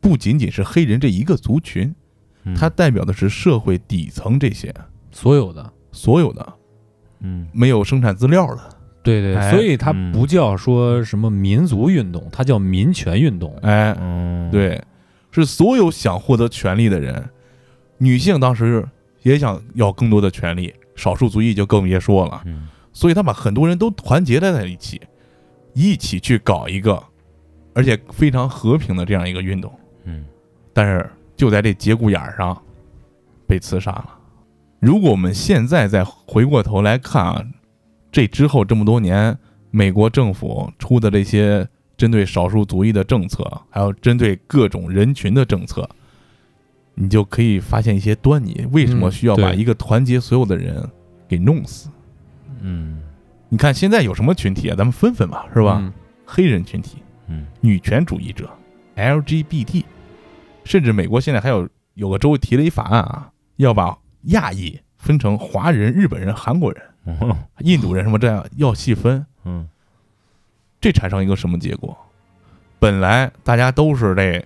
S1: 不仅仅是黑人这一个族群，
S4: 嗯
S1: 他代表的是社会底层这些
S2: 所有的，
S1: 所有的
S4: 嗯
S1: 没有生产资料的，
S2: 对对，
S1: 哎
S2: 所以它
S4: 嗯
S2: 不叫说什么民族运动，它叫民权运动。
S1: 哎，
S4: 嗯
S1: 对，是所有想获得权利的人。女性当时也想要更多的权利，少数族裔就更别说了。
S4: 嗯
S1: 所以他把很多人都团结在在一起，一起去搞一个，而且非常和平的这样一个运动。
S4: 嗯
S1: 但是就在这节骨眼儿上被刺杀了。如果我们现在再回过头来看啊，这之后这么多年，美国政府出的这些针对少数族裔的政策，还有针对各种人群的政策，你就可以发现一些端倪。为什么需要把一个团结所有的人给弄死？
S4: 嗯
S1: 你看现在有什么群体啊？咱们分分吧，是吧？黑人群体、
S4: 嗯
S1: 女权主义者、LGBT，甚至美国现在还有有个州提了一法案啊，要把亚裔分成华人、日本人、韩国人、
S4: 嗯。
S1: 印度人什么这样要细分，
S4: 嗯。
S1: 这产生一个什么结果？本来大家都是这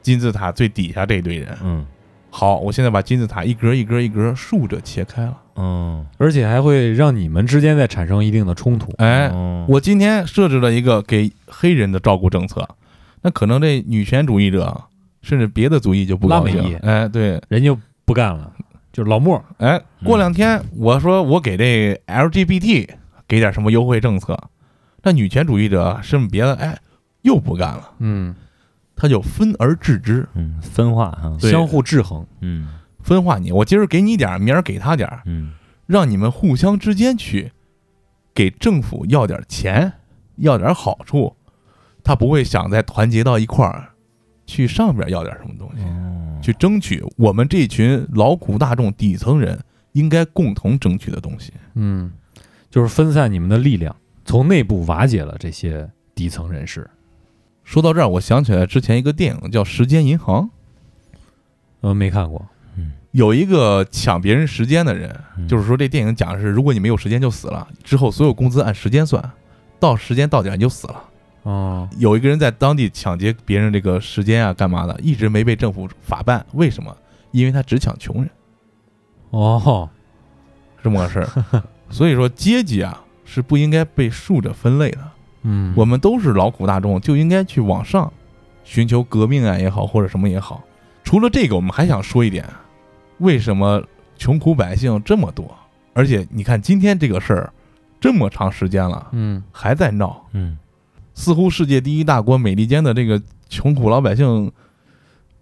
S1: 金字塔最底下这堆人，
S4: 嗯。
S1: 好，我现在把金字塔一格一格一格竖着切开了，
S4: 嗯。
S2: 而且还会让你们之间再产生一定的冲突。
S1: 哎，
S4: 哦
S1: 我今天设置了一个给黑人的照顾政策，那可能这女权主义者甚至别的族裔就不高兴。哎，对，
S2: 人就不干了，就是老莫，
S1: 哎，过
S4: 嗯
S1: 两天我说我给这 LGBT 给点什么优惠政策，那女权主义者甚至别的哎又不干了，
S2: 嗯，
S1: 他就分而治之，
S4: 嗯分化哈
S2: 相互制衡。
S4: 嗯。
S1: 分化你，我今儿给你点儿，明儿给他点儿，
S4: 嗯。
S1: 让你们互相之间去给政府要点钱，要点好处，他不会想再团结到一块儿去上边要点什么东西，
S4: 哦
S1: 去争取我们这群劳苦大众底层人应该共同争取的东西。
S2: 嗯，就是分散你们的力量，从内部瓦解了这些底层人士。
S1: 说到这儿，我想起来之前一个电影叫《时间银行》，
S2: 呃，没看过。
S1: 有一个抢别人时间的人，
S3: 嗯
S1: 就是说这电影讲的是，如果你没有时间就死了，之后所有工资按时间算，到时间到点你就死了。
S2: 哦，
S1: 有一个人在当地抢劫别人这个时间啊，干嘛的，一直没被政府法办，为什么？因为他只抢穷人，
S2: 哦，
S1: 这么个事儿。所以说阶级啊是不应该被竖着分类的，
S2: 嗯，
S1: 我们都是劳苦大众，就应该去往上寻求革命啊也好，或者什么也好。除了这个，我们还想说一点，为什么穷苦百姓这么多？而且你看今天这个事儿这么长时间了，
S2: 嗯，
S1: 还在闹，
S3: 嗯
S1: 似乎世界第一大国美利坚的这个穷苦老百姓，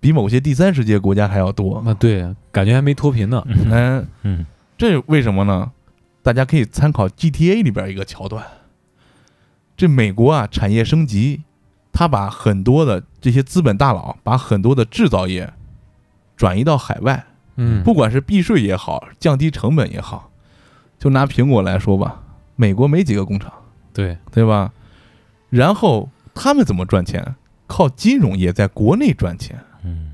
S1: 比某些第三世界国家还要多。
S2: 那对，感觉还没脱贫呢。
S1: 嗯，
S3: 嗯
S1: 这为什么呢？大家可以参考 GTA 里边一个桥段。这美国啊，产业升级，他把很多的这些资本大佬，把很多的制造业转移到海外，
S2: 嗯，
S1: 不管是避税也好，降低成本也好。就拿苹果来说吧，美国没几个工厂，
S2: 对，
S1: 对吧？然后他们怎么赚钱？靠金融业在国内赚钱，
S3: 嗯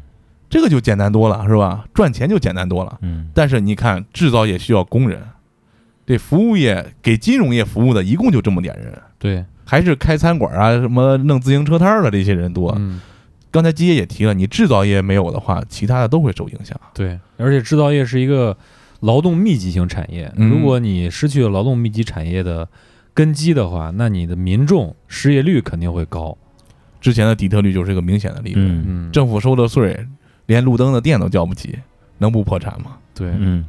S1: 这个就简单多了，是吧？赚钱就简单多了。
S3: 嗯
S1: 但是你看，制造业需要工人，这服务业给金融业服务的一共就这么点人，
S2: 对，
S1: 还是开餐馆啊、什么弄自行车摊儿的这些人多。
S2: 嗯，
S1: 刚才基爷也提了，你制造业没有的话，其他的都会受影响。
S2: 对，而且制造业是一个劳动密集型产业，
S1: 嗯
S2: 如果你失去了劳动密集产业的根基的话，那你的民众失业率肯定会高。
S1: 之前的底特律就是一个明显的例子，政府收的税连路灯的电都交不起，能不破产吗？
S2: 对，
S3: 嗯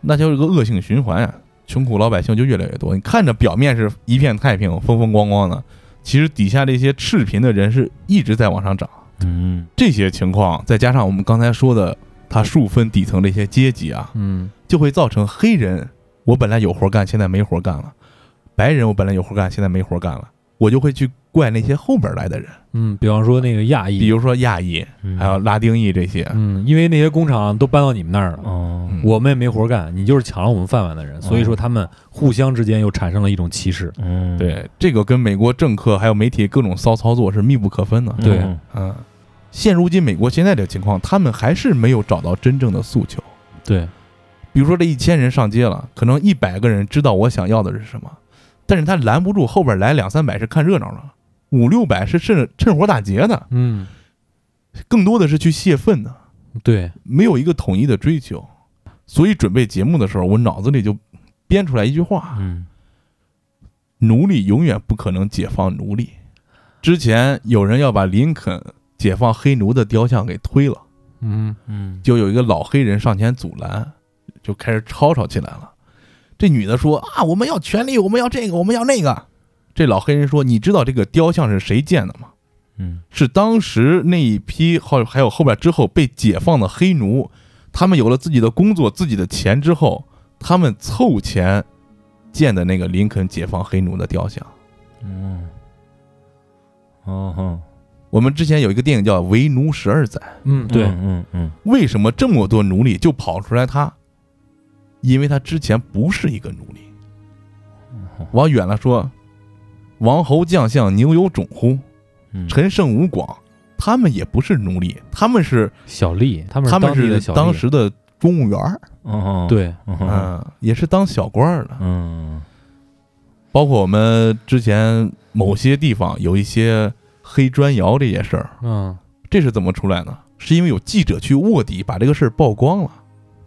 S1: 那就是个恶性循环啊，穷苦老百姓就越来越多。你看着表面是一片太平、风风光光的，其实底下这些赤贫的人是一直在往上涨。
S3: 嗯
S1: 这些情况再加上我们刚才说的，他数分底层这些阶级啊，
S2: 嗯，
S1: 就会造成黑人我本来有活干，现在没活干了；白人我本来有活干，现在没活干了，我就会去怪那些后边来的人，
S2: 嗯，比方说那个亚裔，
S1: 比如说亚裔，
S3: 嗯，
S1: 还有拉丁裔这些。
S2: 嗯，因为那些工厂都搬到你们那儿了，我们也没活干，你就是抢了我们饭碗的人，所以说他们互相之间又产生了一种歧视。
S3: 嗯。
S1: 对，这个跟美国政客还有媒体各种骚操作是密不可分的。
S2: 对。
S3: 嗯。
S1: 嗯，现如今美国现在这情况，他们还是没有找到真正的诉求。
S2: 对，
S1: 比如说这一千人上街了，可能一百个人知道我想要的是什么，但是他拦不住后边来两三百是看热闹的，五六百是趁趁火打劫的，
S2: 嗯，
S1: 更多的是去泄愤的，
S2: 对，
S1: 没有一个统一的追求。所以准备节目的时候，我脑子里就编出来一句话：
S3: 嗯。
S1: 奴隶永远不可能解放奴隶。之前有人要把林肯解放黑奴的雕像给推了。
S2: 嗯，
S3: 嗯。
S1: 就有一个老黑人上前阻拦，就开始吵吵起来了。这女的说啊，我们要权利，我们要这个，我们要那个。这老黑人说，你知道这个雕像是谁建的吗？
S3: 嗯
S1: 是当时那一批后还有后边之后被解放的黑奴，他们有了自己的工作、自己的钱之后，他们凑钱建的那个林肯解放黑奴的雕像。
S3: 嗯哦吼
S1: 我们之前有一个电影叫《为奴十二载》，
S2: 嗯，对，
S3: 嗯嗯
S1: 为什么这么多奴隶就跑出来他？因为他之前不是一个奴隶。往远了说，王侯将相宁有种乎？
S3: 嗯
S1: 陈胜吴广，他们也不是奴隶，他们是
S2: 小吏，他们是
S1: 他们是
S2: 当
S1: 时的公务员儿，
S3: 哦
S2: 对，
S3: 嗯
S1: 嗯，也是当小官儿的。
S3: 嗯
S1: 包括我们之前某些地方有一些黑砖窑这些事儿，
S2: 嗯，
S1: 这是怎么出来呢？是因为有记者去卧底把这个事儿曝光了，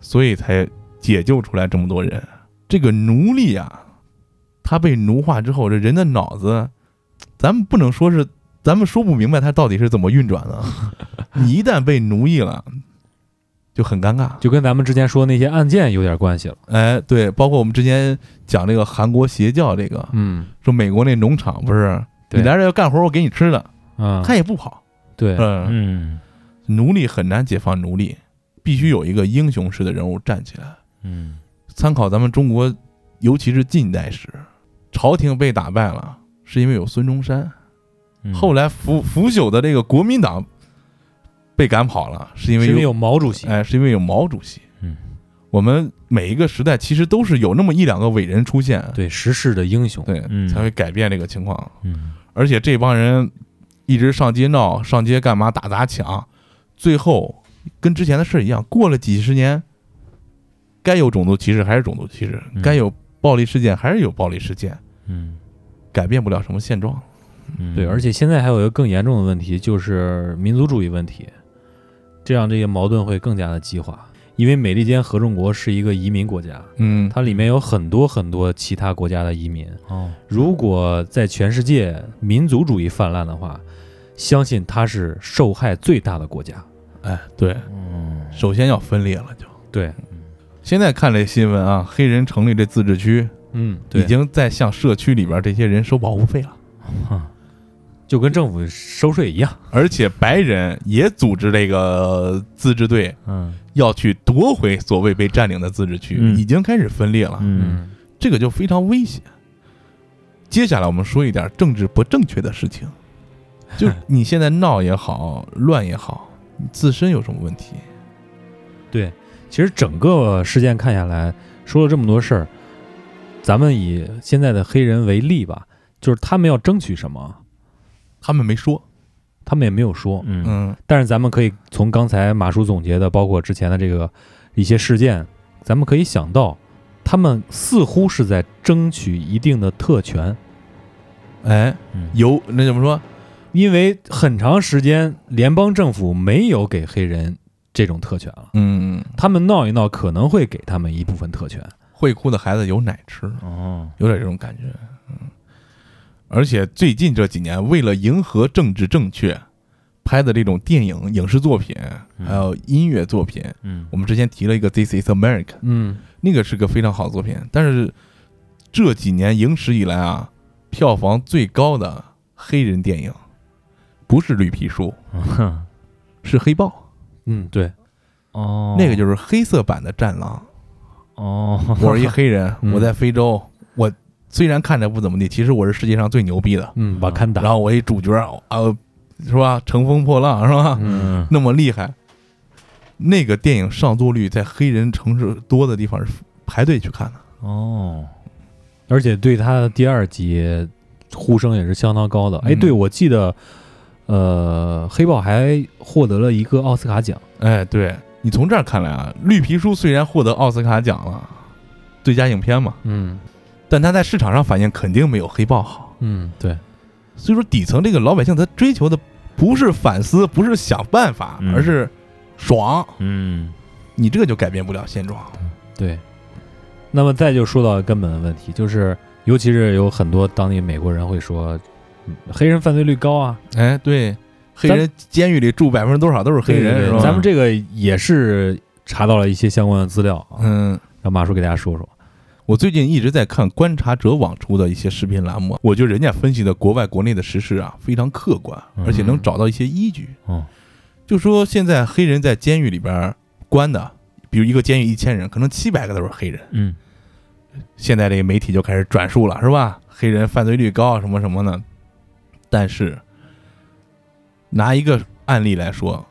S1: 所以才解救出来这么多人。这个奴隶啊，他被奴化之后，这人的脑子，咱们不能说是，咱们说不明白他到底是怎么运转的。你一旦被奴役了，就很尴尬。
S2: 就跟咱们之前说那些案件有点关系了。
S1: 哎，对，包括我们之前讲这个韩国邪教，这个
S2: 嗯，
S1: 说美国那农场不是
S2: 对
S1: 你来这要干活，我给你吃的，
S2: 嗯，
S1: 他也不跑。
S2: 对，
S1: 嗯，
S3: 嗯
S1: 奴隶很难解放奴隶，必须有一个英雄式的人物站起来。
S3: 嗯
S1: 参考咱们中国，尤其是近代史，朝廷被打败了，是因为有孙中山。
S3: 嗯
S1: 后来腐腐朽的这个国民党被赶跑了，是因为有
S2: 因为有毛主席。
S1: 哎，是因为有毛主席。
S3: 嗯，
S1: 我们每一个时代其实都是有那么一两个伟人出现，
S2: 对时势的英雄。
S1: 对，
S3: 嗯
S1: 才会改变这个情况。
S3: 嗯
S1: 而且这帮人一直上街闹，上街干嘛打砸抢，最后跟之前的事儿一样，过了几十年，该有种族歧视还是种族歧视，
S4: 嗯
S1: 该有暴力事件还是有暴力事件，
S4: 嗯
S1: 改变不了什么现状。
S4: 嗯，
S2: 对，而且现在还有一个更严重的问题，就是民族主义问题，这样这些矛盾会更加的激化。因为美利坚合众国是一个移民国家，
S1: 嗯，
S2: 它里面有很多很多其他国家的移民。
S4: 哦，
S2: 如果在全世界民族主义泛滥的话，相信它是受害最大的国家。
S1: 哎，对，
S4: 嗯，
S1: 首先要分裂了就。
S2: 对，
S1: 现在看这新闻啊，黑人成立这自治区，
S2: 嗯，
S1: 已经在向社区里边这些人收保护费了，
S2: 就跟政府收税一样。
S1: 而且白人也组织这个自治队，
S4: 嗯。
S1: 要去夺回所谓被占领的自治区，
S4: 嗯。
S1: 已经开始分裂了，
S4: 嗯。
S1: 这个就非常危险。接下来我们说一点政治不正确的事情，就你现在闹也好，乱也好，你自身有什么问题？
S2: 对，其实整个事件看下来，说了这么多事儿，咱们以现在的黑人为例吧，就是他们要争取什么，
S1: 他们没说，
S2: 他们也没有说。
S4: 嗯。
S1: 嗯。
S2: 但是咱们可以从刚才马叔总结的，包括之前的这个一些事件，咱们可以想到，他们似乎是在争取一定的特权，
S1: 哎，
S4: 嗯。
S1: 有那怎么说？
S2: 因为很长时间联邦政府没有给黑人这种特权了，
S1: 嗯，
S2: 他们闹一闹可能会给他们一部分特权。
S1: 会哭的孩子有奶吃，
S4: 哦，
S1: 有点这种感觉。嗯，而且最近这几年，为了迎合政治正确，拍的这种电影、影视作品，
S4: 嗯。
S1: 还有音乐作品，
S4: 嗯。
S1: 我们之前提了一个《This Is America》，
S2: 嗯，
S1: 那个是个非常好的作品。但是这几年影史以来啊，票房最高的黑人电影，不是《绿皮书
S4: 哼》，
S1: 是《黑豹
S2: 嗯，对，》，
S4: 哦，
S1: 那个就是黑色版的《战狼》。
S4: 哦，
S1: 我是一黑人，
S2: 嗯
S1: 我在非洲，我虽然看着不怎么地，其实我是世界上最牛逼的。
S2: 嗯，瓦坎达，
S1: 然后我一主角啊，是吧？乘风破浪是吧？
S2: 嗯，
S1: 那么厉害，那个电影上座率在黑人城市多的地方是排队去看的。
S4: 哦，
S2: 而且对他的第二集呼声也是相当高的。哎，
S1: 嗯
S2: 对，我记得，呃，黑豹还获得了一个奥斯卡奖。
S1: 哎，对你从这儿看来啊，《绿皮书》虽然获得奥斯卡奖了，最佳影片嘛，
S2: 嗯
S1: 但它在市场上反应肯定没有《黑豹》好。
S2: 嗯，对，
S1: 所以说，底层这个老百姓他追求的不是反思，不是想办法，
S4: 嗯
S1: 而是爽。
S4: 嗯
S1: 你这个就改变不了现状。
S2: 对。那么再就说到根本的问题，就是尤其是有很多当地美国人会说，嗯黑人犯罪率高啊，
S1: 哎，对，黑人监狱里住百分之多少都是黑人，
S2: 对对
S1: 是吧？
S2: 咱们这个也是查到了一些相关的资料啊，
S1: 嗯，
S2: 让马叔给大家说说。
S1: 我最近一直在看观察者网出的一些视频栏目，我觉得人家分析的国外国内的实事啊非常客观，
S4: 嗯
S1: 而且能找到一些依据。
S4: 嗯，
S1: 就说现在黑人在监狱里边关的，比如一个监狱一千人，可能七百个都是黑人。
S4: 嗯
S1: 现在这个媒体就开始转述了，是吧？黑人犯罪率高，什么什么的。但是拿一个案例来说，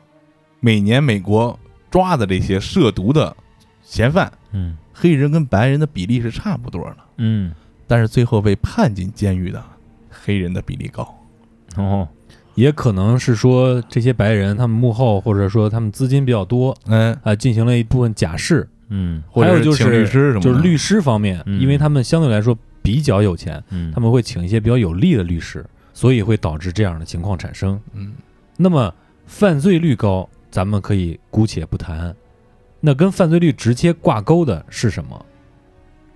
S1: 每年美国抓的这些涉毒的嫌犯，
S4: 嗯。
S1: 黑人跟白人的比例是差不多的，
S4: 嗯，
S1: 但是最后被判进监狱的黑人的比例高。
S4: 哦，
S2: 也可能是说这些白人他们幕后或者说他们资金比较多，
S1: 嗯，
S2: 啊，进行了一部分假释，
S4: 嗯。
S1: 或者
S2: 还有就是
S1: 律师什么，
S2: 就是律师方面，
S4: 嗯。
S2: 因为他们相对来说比较有钱，
S4: 嗯，
S2: 他们会请一些比较有利的律师，所以会导致这样的情况产生。
S1: 嗯，
S2: 那么犯罪率高，咱们可以姑且不谈。那跟犯罪率直接挂钩的是什么？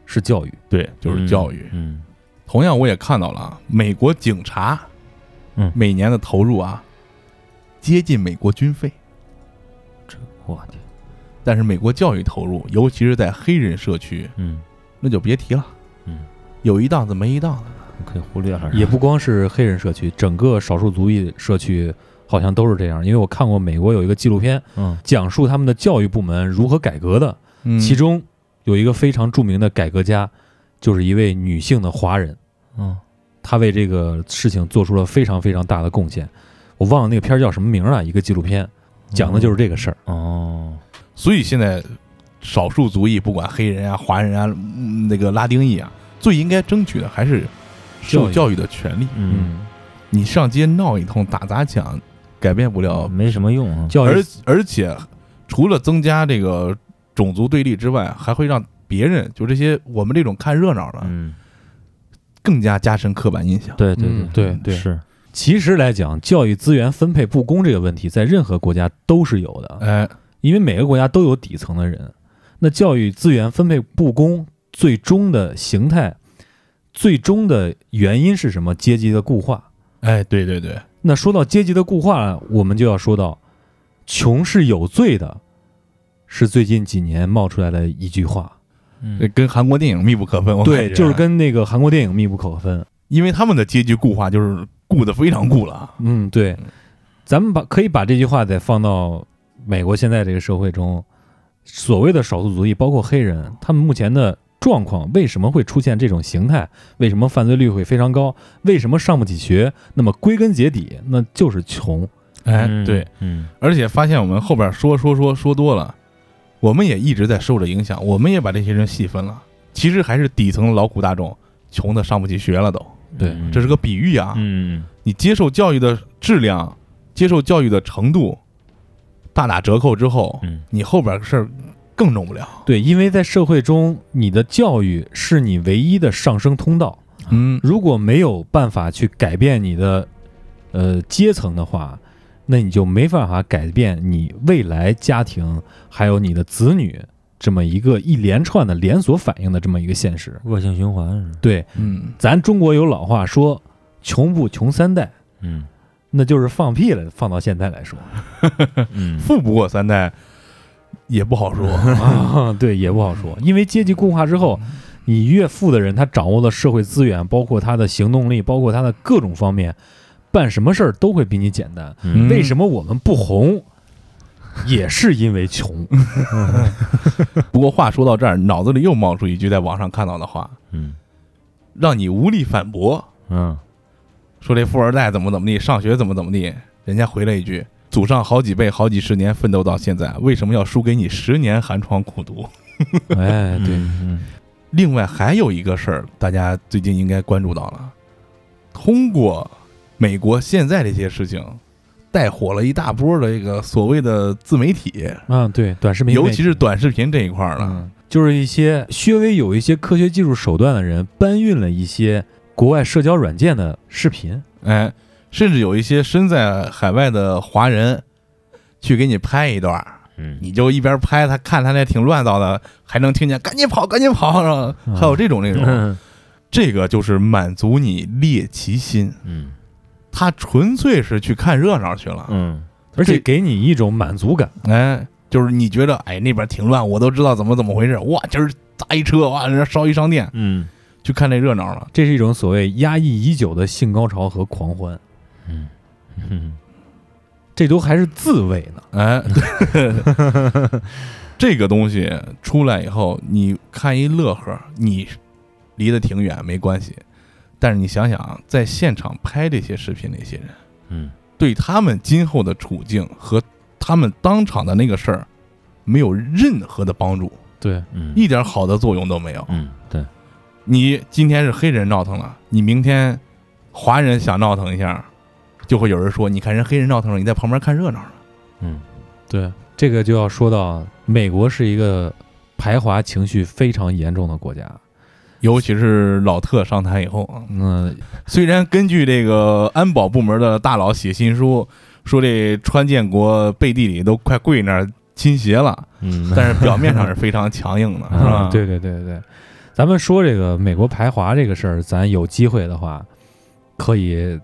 S2: 是教育。
S1: 对，就是教育。
S4: 嗯
S1: 同样，我也看到了啊，美国警察，
S4: 嗯
S1: 每年的投入啊，接近美国军费。
S4: 这我天，
S1: 但是美国教育投入，尤其是在黑人社区，
S4: 嗯
S1: 那就别提了，
S4: 嗯，
S1: 有一档子没一档子。
S4: 可以忽略还是，
S2: 也不光是黑人社区，整个少数族裔社区好像都是这样。因为我看过美国有一个纪录片，
S4: 嗯。
S2: 讲述他们的教育部门如何改革的，
S1: 嗯。
S2: 其中有一个非常著名的改革家，就是一位女性的华人，
S4: 嗯。
S2: 她为这个事情做出了非常非常大的贡献。我忘了那个片儿叫什么名儿了，一个纪录片，讲的就是这个事儿。
S4: 哦，
S1: 所以现在少数族裔，不管黑人啊、华人啊、嗯那个拉丁裔啊，最应该争取的还是受
S2: 教育
S1: 教育的权利。
S4: 嗯
S1: 你上街闹一通打砸抢，改变不了，
S4: 没什么用啊。
S2: 教育
S1: 而而且除了增加这个种族对立之外，还会让别人就这些我们这种看热闹的
S4: 嗯，
S1: 更加加深刻板印象。
S4: 对对
S2: 嗯
S4: 对
S2: 对对
S4: 是，
S2: 其实来讲，教育资源分配不公这个问题，在任何国家都是有的，
S1: 哎，
S2: 因为每个国家都有底层的人。那教育资源分配不公，最终的形态，最终的原因是什么？阶级的固化。
S1: 哎，对对对，
S2: 那说到阶级的固化，我们就要说到，穷是有罪的，是最近几年冒出来的一句话。
S4: 嗯
S1: 跟韩国电影密不可分。我
S2: 对，就是跟那个韩国电影密不可分。
S1: 因为他们的阶级固化就是固的非常固了。
S2: 嗯，对，咱们把可以把这句话再放到美国现在这个社会中，所谓的少数族裔，包括黑人，他们目前的状况为什么会出现这种形态？为什么犯罪率会非常高？为什么上不起学？那么归根结底，那就是穷。
S1: 哎，
S4: 嗯
S1: 对，，
S4: 嗯
S1: 而且发现我们后边说说说说多了，我们也一直在受着影响，我们也把这些人细分了。其实还是底层劳苦大众，穷的上不起学了都。
S2: 对
S4: 嗯
S1: 这是个比喻啊。
S4: 嗯
S1: 你接受教育的质量、接受教育的程度大打折扣之后，
S4: 嗯
S1: 你后边的事儿更弄不了。
S2: 对，因为在社会中，你的教育是你唯一的上升通道。
S1: 嗯，
S2: 如果没有办法去改变你的呃阶层的话，那你就没办法改变你未来家庭还有你的子女这么一个一连串的连锁反应的这么一个现实。
S4: 恶性循环是，
S2: 对，
S1: 嗯，
S2: 咱中国有老话说“穷不穷三代
S4: 嗯”，
S2: 那就是放屁了。放到现在来说
S4: 嗯
S1: 富不过三代也不好说。
S2: 啊，对，也不好说，因为阶级固化之后，你越富的人，他掌握了社会资源，包括他的行动力，包括他的各种方面，办什么事儿都会比你简单。
S4: 嗯
S2: 为什么我们不红？也是因为穷。
S1: 不过话说到这儿，脑子里又冒出一句在网上看到的话，
S4: 嗯
S1: 让你无力反驳。
S4: 嗯
S1: 说这富二代怎么怎么地，上学怎么怎么地，人家回了一句：祖上好几辈、好几十年奋斗到现在，为什么要输给你十年寒窗苦读？
S2: 哎，对，
S4: 嗯
S1: 另外还有一个事儿，大家最近应该关注到了，通过美国现在这些事情，带火了一大波的这个所谓的自媒体，
S2: 嗯，对，短视频，
S1: 尤其是短视频这一块儿了。
S2: 嗯，就是一些稍微有一些科学技术手段的人搬运了一些国外社交软件的视频。
S1: 哎，甚至有一些身在海外的华人去给你拍一段，
S4: 嗯。
S1: 你就一边拍，他看他那挺乱糟的，还能听见赶紧跑，赶紧跑，是吧？
S2: 嗯。
S1: 还有这种那种，
S4: 嗯。
S1: 这个就是满足你猎奇心，
S4: 嗯。
S1: 他纯粹是去看热闹去了，
S4: 嗯。
S2: 而且给你一种满足感。
S1: 哎，就是你觉得哎那边挺乱，我都知道怎么怎么回事，哇，今儿砸一车，哇，人家烧一商店，
S4: 嗯。
S1: 去看那热闹了，
S2: 这是一种所谓压抑已久的性高潮和狂欢，
S4: 嗯嗯
S2: 这都还是自卫呢。
S1: 哎，对。这个东西出来以后，你看一乐呵，你离得挺远没关系，但是你想想，在现场拍这些视频那些人，
S4: 嗯。
S1: 对他们今后的处境和他们当场的那个事儿，没有任何的帮助，
S2: 对，
S4: 嗯。
S1: 一点好的作用都没有。
S4: 嗯对。
S1: 你今天是黑人闹腾了，你明天华人想闹腾一下，就会有人说：“你看人黑人闹腾了，你在旁边看热闹呢。
S4: 嗯
S2: 对，这个就要说到美国是一个排华情绪非常严重的国家。”
S1: 尤其是老特上台以后啊，
S2: 嗯，
S1: 虽然根据这个安保部门的大佬写信书说这川建国背地里都快跪那儿倾斜了，
S4: 嗯，
S1: 但是表面上是非常强硬的，是吧？
S2: 啊，对对对对，咱们说这个美国排华这个事儿，咱有机会的话，可以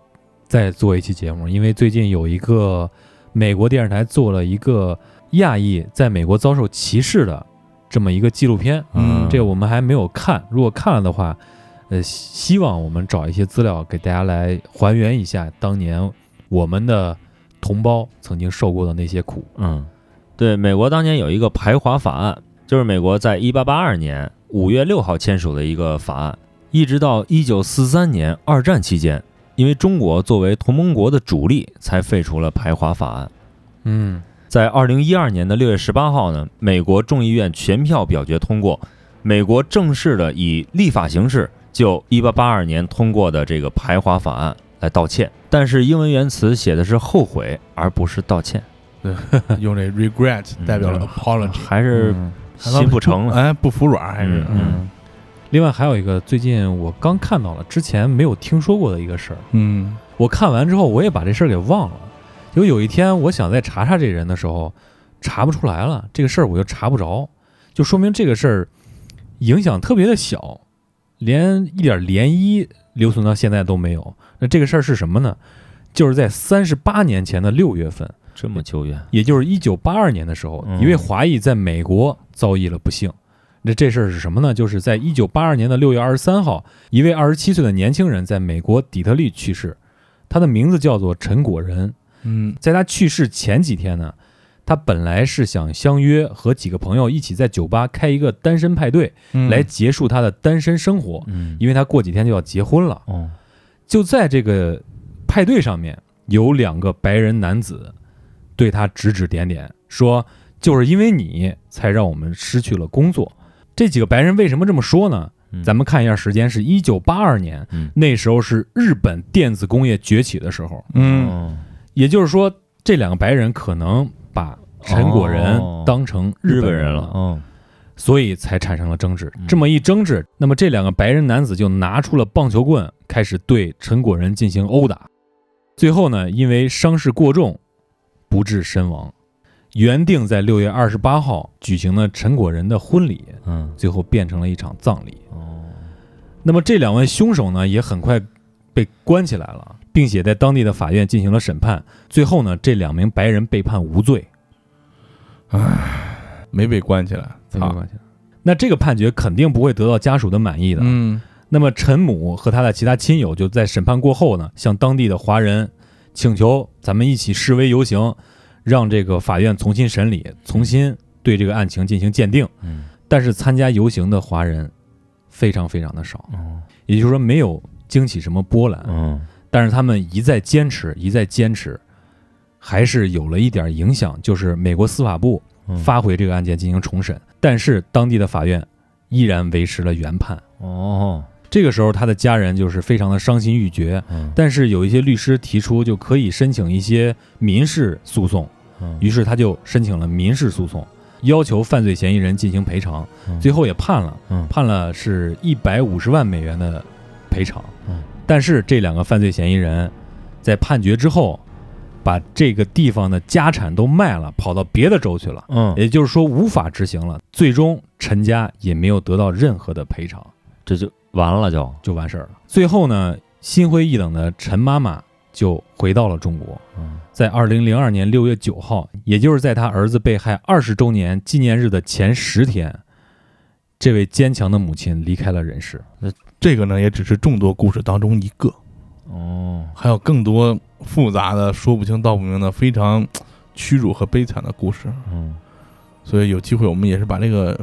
S2: 再做一期节目，因为最近有一个美国电视台做了一个亚裔在美国遭受歧视的这么一个纪录片，
S1: 嗯。
S2: 这个我们还没有看，如果看了的话，呃，希望我们找一些资料给大家来还原一下当年我们的同胞曾经受过的那些苦。
S4: 嗯，对，美国当年有一个排华法案，就是美国在一八八二年五月六号签署的一个法案，一直到一九四三年二战期间，因为中国作为同盟国的主力，才废除了排华法案。
S2: 嗯
S4: 在二零一二年的六月十八号呢，美国众议院全票表决通过，美国正式的以立法形式就一八八二年通过的这个排华法案来道歉，但是英文原词写的是后悔，而不是道歉，对
S1: 用这 regret 代表了 apology，
S4: 还是
S2: 嗯
S4: 心不诚了。
S1: 哎，不服软还是
S4: 嗯
S2: 嗯。另外还有一个最近我刚看到了，之前没有听说过的一个事儿。
S1: 嗯
S2: 我看完之后，我也把这事儿给忘了。就有一天，我想再查查这人的时候，查不出来了，这个事儿我又查不着，就说明这个事儿影响特别的小，连一点涟漪留存到现在都没有。那这个事儿是什么呢？就是在三十八年前的六月份，
S4: 这么久远，
S2: 也就是一九八二年的时候，
S4: 嗯
S2: 一位华裔在美国遭遇了不幸。那这事儿是什么呢？就是在一九八二年的六月二十三号，一位二十七岁的年轻人在美国底特律去世，他的名字叫做陈果仁。
S1: 嗯
S2: 在他去世前几天呢，他本来是想相约和几个朋友一起在酒吧开一个单身派对，
S1: 嗯
S2: 来结束他的单身生活，
S4: 嗯，
S2: 因为他过几天就要结婚了。
S4: 哦，
S2: 就在这个派对上面，有两个白人男子对他指指点点，说就是因为你才让我们失去了工作。这几个白人为什么这么说呢？
S4: 嗯
S2: 咱们看一下时间，是一九八二年，
S4: 嗯
S2: 那时候是日本电子工业崛起的时候，
S1: 嗯
S4: 哦
S2: 也就是说，这两个白人可能把陈果仁
S4: 哦
S2: 当成
S4: 日
S2: 本
S4: 人了，，嗯
S2: 所以才产生了争执
S4: 嗯。
S2: 这么一争执，那么这两个白人男子就拿出了棒球棍，开始对陈果仁进行殴打。最后呢，因为伤势过重，不治身亡。原定在六月二十八号举行的陈果仁的婚礼，
S4: 嗯
S2: 最后变成了一场葬礼。
S4: 哦，
S2: 那么这两位凶手呢，也很快被关起来了，并且在当地的法院进行了审判。最后呢，这两名白人被判无罪。
S1: 唉没被关起来，操，
S2: 没关起来。那这个判决肯定不会得到家属的满意的。
S1: 嗯
S2: 那么陈母和他的其他亲友就在审判过后呢，向当地的华人请求咱们一起示威游行，让这个法院重新审理，重新对这个案情进行鉴定。
S4: 嗯。
S2: 但是参加游行的华人非常非常的少，
S4: 哦。
S2: 也就是说没有惊起什么波澜。
S4: 嗯。
S2: 但是他们一再坚持，一再坚持，还是有了一点影响，就是美国司法部
S4: 嗯。
S2: 发回这个案件进行重审，但是当地的法院依然维持了原判。
S4: 哦，
S2: 这个时候，他的家人就是非常的伤心欲绝，
S4: 嗯。
S2: 但是有一些律师提出就可以申请一些民事诉讼，
S4: 嗯
S2: 于是他就申请了民事诉讼，要求犯罪嫌疑人进行赔偿，
S4: 嗯
S2: 最后也判了，
S4: 嗯
S2: 判了是一百五十万美元的赔偿
S4: 嗯。
S2: 但是这两个犯罪嫌疑人在判决之后，把这个地方的家产都卖了，跑到别的州去了，
S4: 嗯，
S2: 也就是说无法执行了。最终陈家也没有得到任何的赔偿。
S4: 这就完了就，
S2: 就完事儿了。最后呢，心灰意冷的陈妈妈就回到了中国。
S4: 嗯
S2: 在二零零二年六月九号，也就是在他儿子被害二十周年纪念日的前十天，这位坚强的母亲离开了人世。
S1: 这个呢也只是众多故事当中一个，
S4: 哦，
S1: 还有更多复杂的、说不清道不明的、非常屈辱和悲惨的故事。
S4: 嗯
S1: 所以有机会我们也是把这个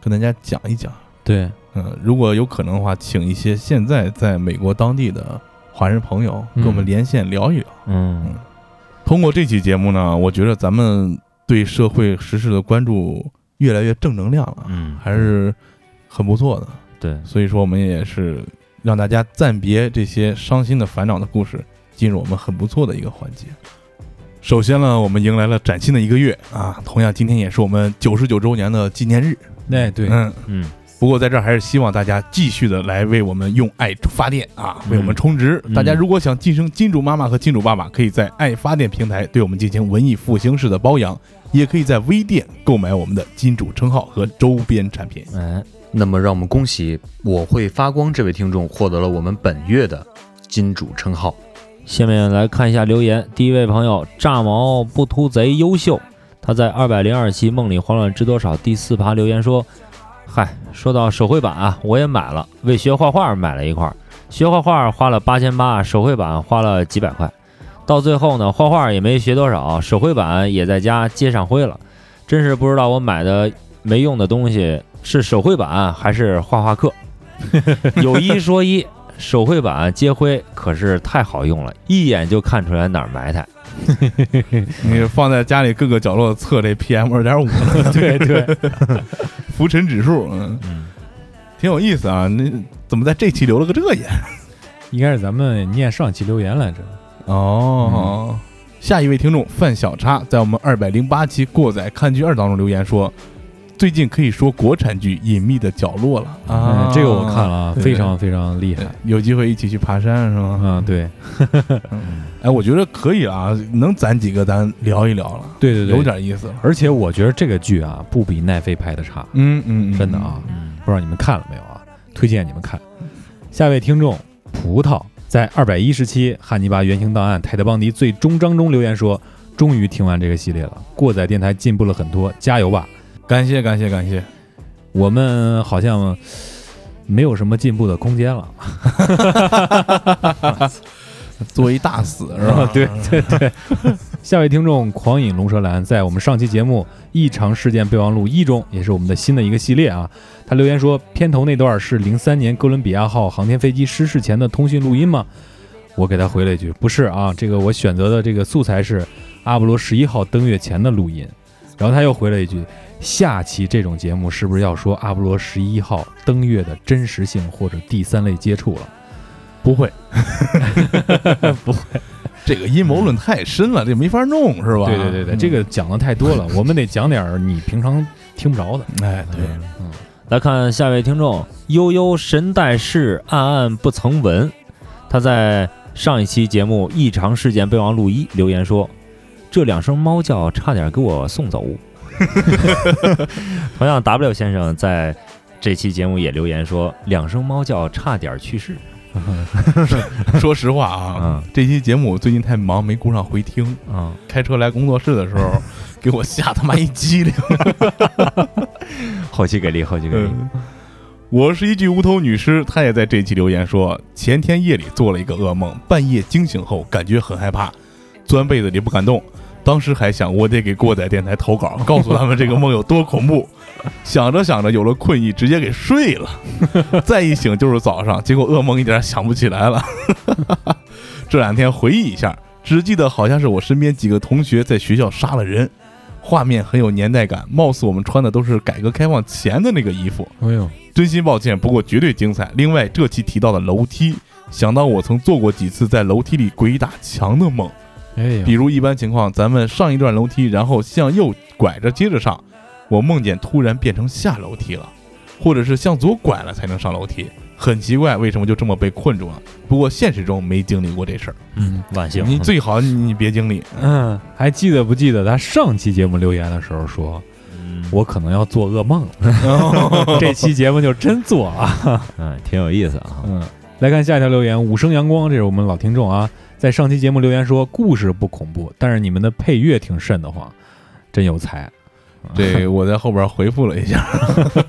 S1: 跟大家讲一讲。
S2: 对，
S1: 嗯，如果有可能的话，请一些现在在美国当地的华人朋友
S2: 嗯
S1: 跟我们连线聊一聊。
S4: 嗯
S1: 通过这期节目呢，我觉得咱们对社会时事的关注越来越正能量了，
S4: 嗯，
S1: 还是很不错的。
S4: 对，
S1: 所以说，我们也是让大家暂别这些伤心的、烦恼的故事，进入我们很不错的一个环节。首先呢，我们迎来了崭新的一个月啊，同样今天也是我们九十九周年的纪念日。
S2: 哎对，
S1: 嗯，
S4: 嗯
S1: 不过在这儿还是希望大家继续的来为我们用爱发电啊，为我们充值。
S4: 嗯
S1: 大家如果想晋升金主妈妈和金主爸爸，可以在爱发电平台对我们进行文艺复兴式的包养，也可以在微店购买我们的金主称号和周边产品。
S4: 哎，
S6: 那么，让我们恭喜我会发光这位听众获得了我们本月的金主称号。
S4: 下面来看一下留言。第一位朋友炸毛不秃贼优秀，他在二百零二期《梦里慌乱知多少》第四趴留言说：“嗨，说到手绘板啊，我也买了，为学画画买了一块儿，学画画花了八千八，手绘板花了几百块，到最后呢，画画也没学多少，手绘板也在家接上灰了，真是不知道我买的没用的东西是手绘板还是画画课。有一说一。”手绘板接灰可是太好用了，一眼就看出来哪儿埋汰。
S1: 你放在家里各个角落测这 PM 二点五，
S2: 对对，
S1: 浮尘指数，嗯，
S4: 嗯，
S1: 挺有意思啊。那怎么在这期留了个这言？
S2: 应该是咱们念上期留言来着。
S1: 哦，下一位听众范小叉在我们二百零八期《过载看剧二》当中留言说，最近可以说国产剧《隐秘的角落》了啊
S2: 嗯，这个我看了啊，非常非常厉害。
S1: 有机会一起去爬山是吗？
S2: 啊，对，
S1: 哎，我觉得可以啊，能攒几个咱聊一聊了，
S2: 对对对，
S1: 有。点意思。
S2: 而且我觉得这个剧啊，不比奈飞拍的差，
S1: 嗯嗯，嗯
S2: 真的啊。
S4: 嗯，
S2: 不知道你们看了没有啊？推荐你们看。下一位听众葡萄在二百一十期《汉尼拔原型档案：泰德邦迪》最终章中留言说：“终于听完这个系列了，过载电台进步了很多，加油吧！”
S1: 感谢感谢感谢，
S2: 我们好像没有什么进步的空间了。
S1: 做一大死是吧？
S2: 对对对。下位听众狂饮龙舌兰在我们上期节目《异常事件备忘录一》中，也是我们的新的一个系列啊。他留言说，片头那段是零三年哥伦比亚号航天飞机失事前的通讯录音吗？我给他回了一句，不是啊，这个我选择的这个素材是阿波罗十一号登月前的录音。然后他又回了一句，下期这种节目是不是要说阿波罗十一号登月的真实性或者第三类接触了？
S1: 不会，不会，这个阴谋论太深了，这没法弄是吧？
S2: 对对对对，
S1: 嗯
S2: 这个讲的太多了，我们得讲点儿你平常听不着的。
S1: 哎对，嗯
S4: 来看下一位听众悠悠神代事暗暗不曾闻，他在上一期节目《异常事件备忘录一》留言说：“这两声猫叫差点给我送走。”同样，W 先生在这期节目也留言说：“两声猫叫差点去世。
S1: 说实话啊
S4: 嗯，
S1: 这期节目我最近太忙，没顾上回听。”
S4: 嗯，
S1: 开车来工作室的时候，给我吓他妈一激灵。
S4: 后期给力，后期给力。
S1: 嗯，我是一具无头女尸，她也在这期留言说，前天夜里做了一个噩梦，半夜惊醒后感觉很害怕，钻被子里不敢动。当时还想我得给过载电台投稿，告诉他们这个梦有多恐怖。想着想着有了困意，直接给睡了。再一醒就是早上，结果噩梦一点想不起来了。这两天回忆一下，只记得好像是我身边几个同学在学校杀了人，画面很有年代感，貌似我们穿的都是改革开放前的那个衣服。
S2: 哎呦，
S1: 真心抱歉，不过绝对精彩。另外，这期提到的楼梯，想到我曾做过几次在楼梯里鬼打墙的梦，
S2: 哎
S1: 比，如一般情况，咱们上一段楼梯，然后向右拐着接着上，我梦见突然变成下楼梯了，或者是向左拐了才能上楼梯，很奇怪，为什么就这么被困住了？不过现实中没经历过这事儿，
S2: 嗯
S4: 万幸，
S1: 你最好你你别经历。
S2: 嗯，还记得不记得他上期节目留言的时候说，
S4: 嗯
S2: 我可能要做噩梦了。这期节目就真做啊。
S4: 嗯，挺有意思啊。
S2: 嗯，来看下一条留言，五生阳光，这是我们老听众啊，在上期节目留言说故事不恐怖，但是你们的配乐挺瘆得慌，真有才。
S1: 对 我在后边回复了一下，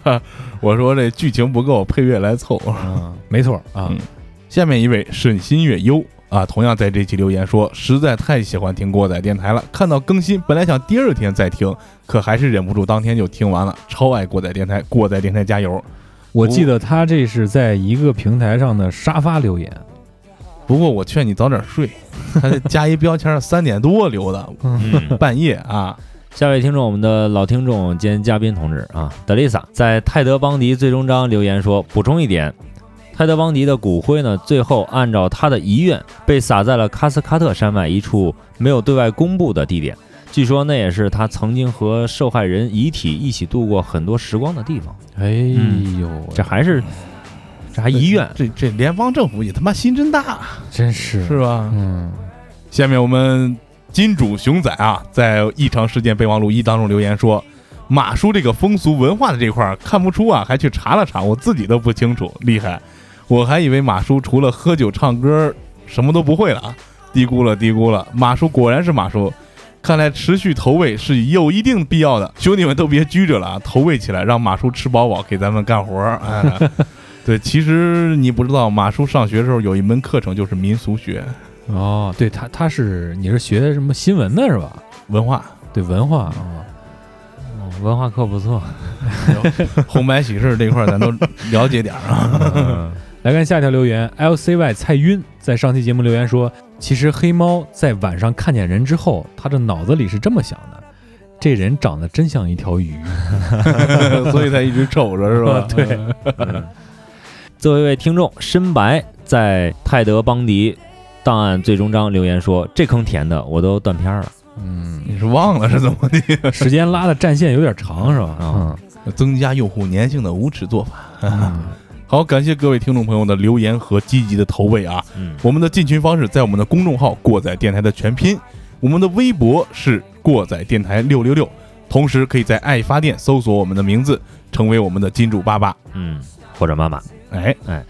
S1: 我说这剧情不够，配乐来凑。
S2: 嗯，没错啊
S1: 嗯，下面一位沈心月优啊，同样在这期留言说，实在太喜欢听过载电台了，看到更新，本来想第二天再听，可还是忍不住当天就听完了，超爱过载电台，过载电台加油！
S2: 我记得他这是在一个平台上的沙发留言。
S1: 不过我劝你早点睡，他这加一标签三点多留的，
S4: 嗯，
S1: 半夜啊，
S4: 下位听众，我们的老听众兼嘉宾同志啊，德丽萨在泰德邦迪最终章留言说，补充一点，泰德邦迪的骨灰呢，最后按照他的遗愿被撒在了喀斯喀特山脉一处没有对外公布的地点。据说那也是他曾经和受害人遗体一起度过很多时光的地方。
S2: 哎呦，
S4: 这还是这还遗愿，
S1: 这这联邦政府也他妈心真大，
S2: 真是
S1: 是吧？
S2: 嗯，
S1: 下面我们金主熊仔啊，在《异常事件备忘录一》当中留言说，马叔这个风俗文化的这块儿看不出啊，还去查了查，我自己都不清楚，厉害！我还以为马叔除了喝酒唱歌什么都不会了啊，低估了低估了，马叔果然是马叔。看来持续投喂是有一定必要的，兄弟们都别拘着了啊，投喂起来，让马叔吃饱饱，给咱们干活儿。哎，对，其实你不知道，马叔上学的时候有一门课程就是民俗学
S2: 哦，对他他是你是学什么新闻的是吧？
S1: 文化，
S2: 对文化啊，
S4: 嗯文化课不错。
S1: 红白喜事这块儿咱都了解点儿啊。
S4: 嗯
S2: 来看下一条留言，LCY 蔡晕在上期节目留言说，其实黑猫在晚上看见人之后，他的脑子里是这么想的：这人长得真像一条鱼。
S1: 所以才一直瞅着是吧？
S2: 对，
S4: 作为一位听众，深白在泰德邦迪档案最终章留言说：“这坑填的我都断片了。
S2: 嗯，
S1: 你是忘了是怎么的？
S2: 时间拉的战线有点长是吧？
S4: 啊
S1: 增加用户粘性的无耻做法。
S2: 嗯，
S1: 好，感谢各位听众朋友的留言和积极的投喂啊！”
S4: 嗯，
S1: 我们的进群方式在我们的公众号“过载电台”的全拼，我们的微博是“过载电台六六六”，同时可以在爱发电搜索我们的名字，成为我们的金主爸爸。
S4: 嗯，或者妈妈。
S1: 哎哎，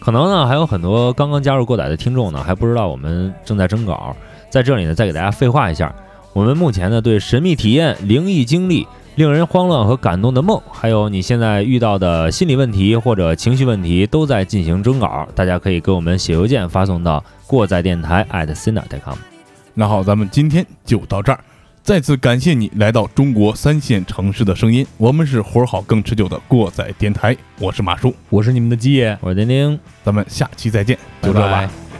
S4: 可能呢，还有很多刚刚加入过载的听众呢，还不知道我们正在征稿。在这里呢，再给大家废话一下，我们目前呢对神秘体验、灵异经历、令人慌乱和感动的梦，还有你现在遇到的心理问题或者情绪问题，都在进行征稿。大家可以给我们写邮件发送到过载电台 at sina.com。
S1: 那好，咱们今天就到这儿。再次感谢你来到中国三线城市的声音，我们是活儿好更持久的过载电台，我是马叔，
S2: 我是你们的基爷，
S4: 我是丁丁。
S1: 咱们下期再见，
S2: 拜
S1: 就这吧。
S2: 拜。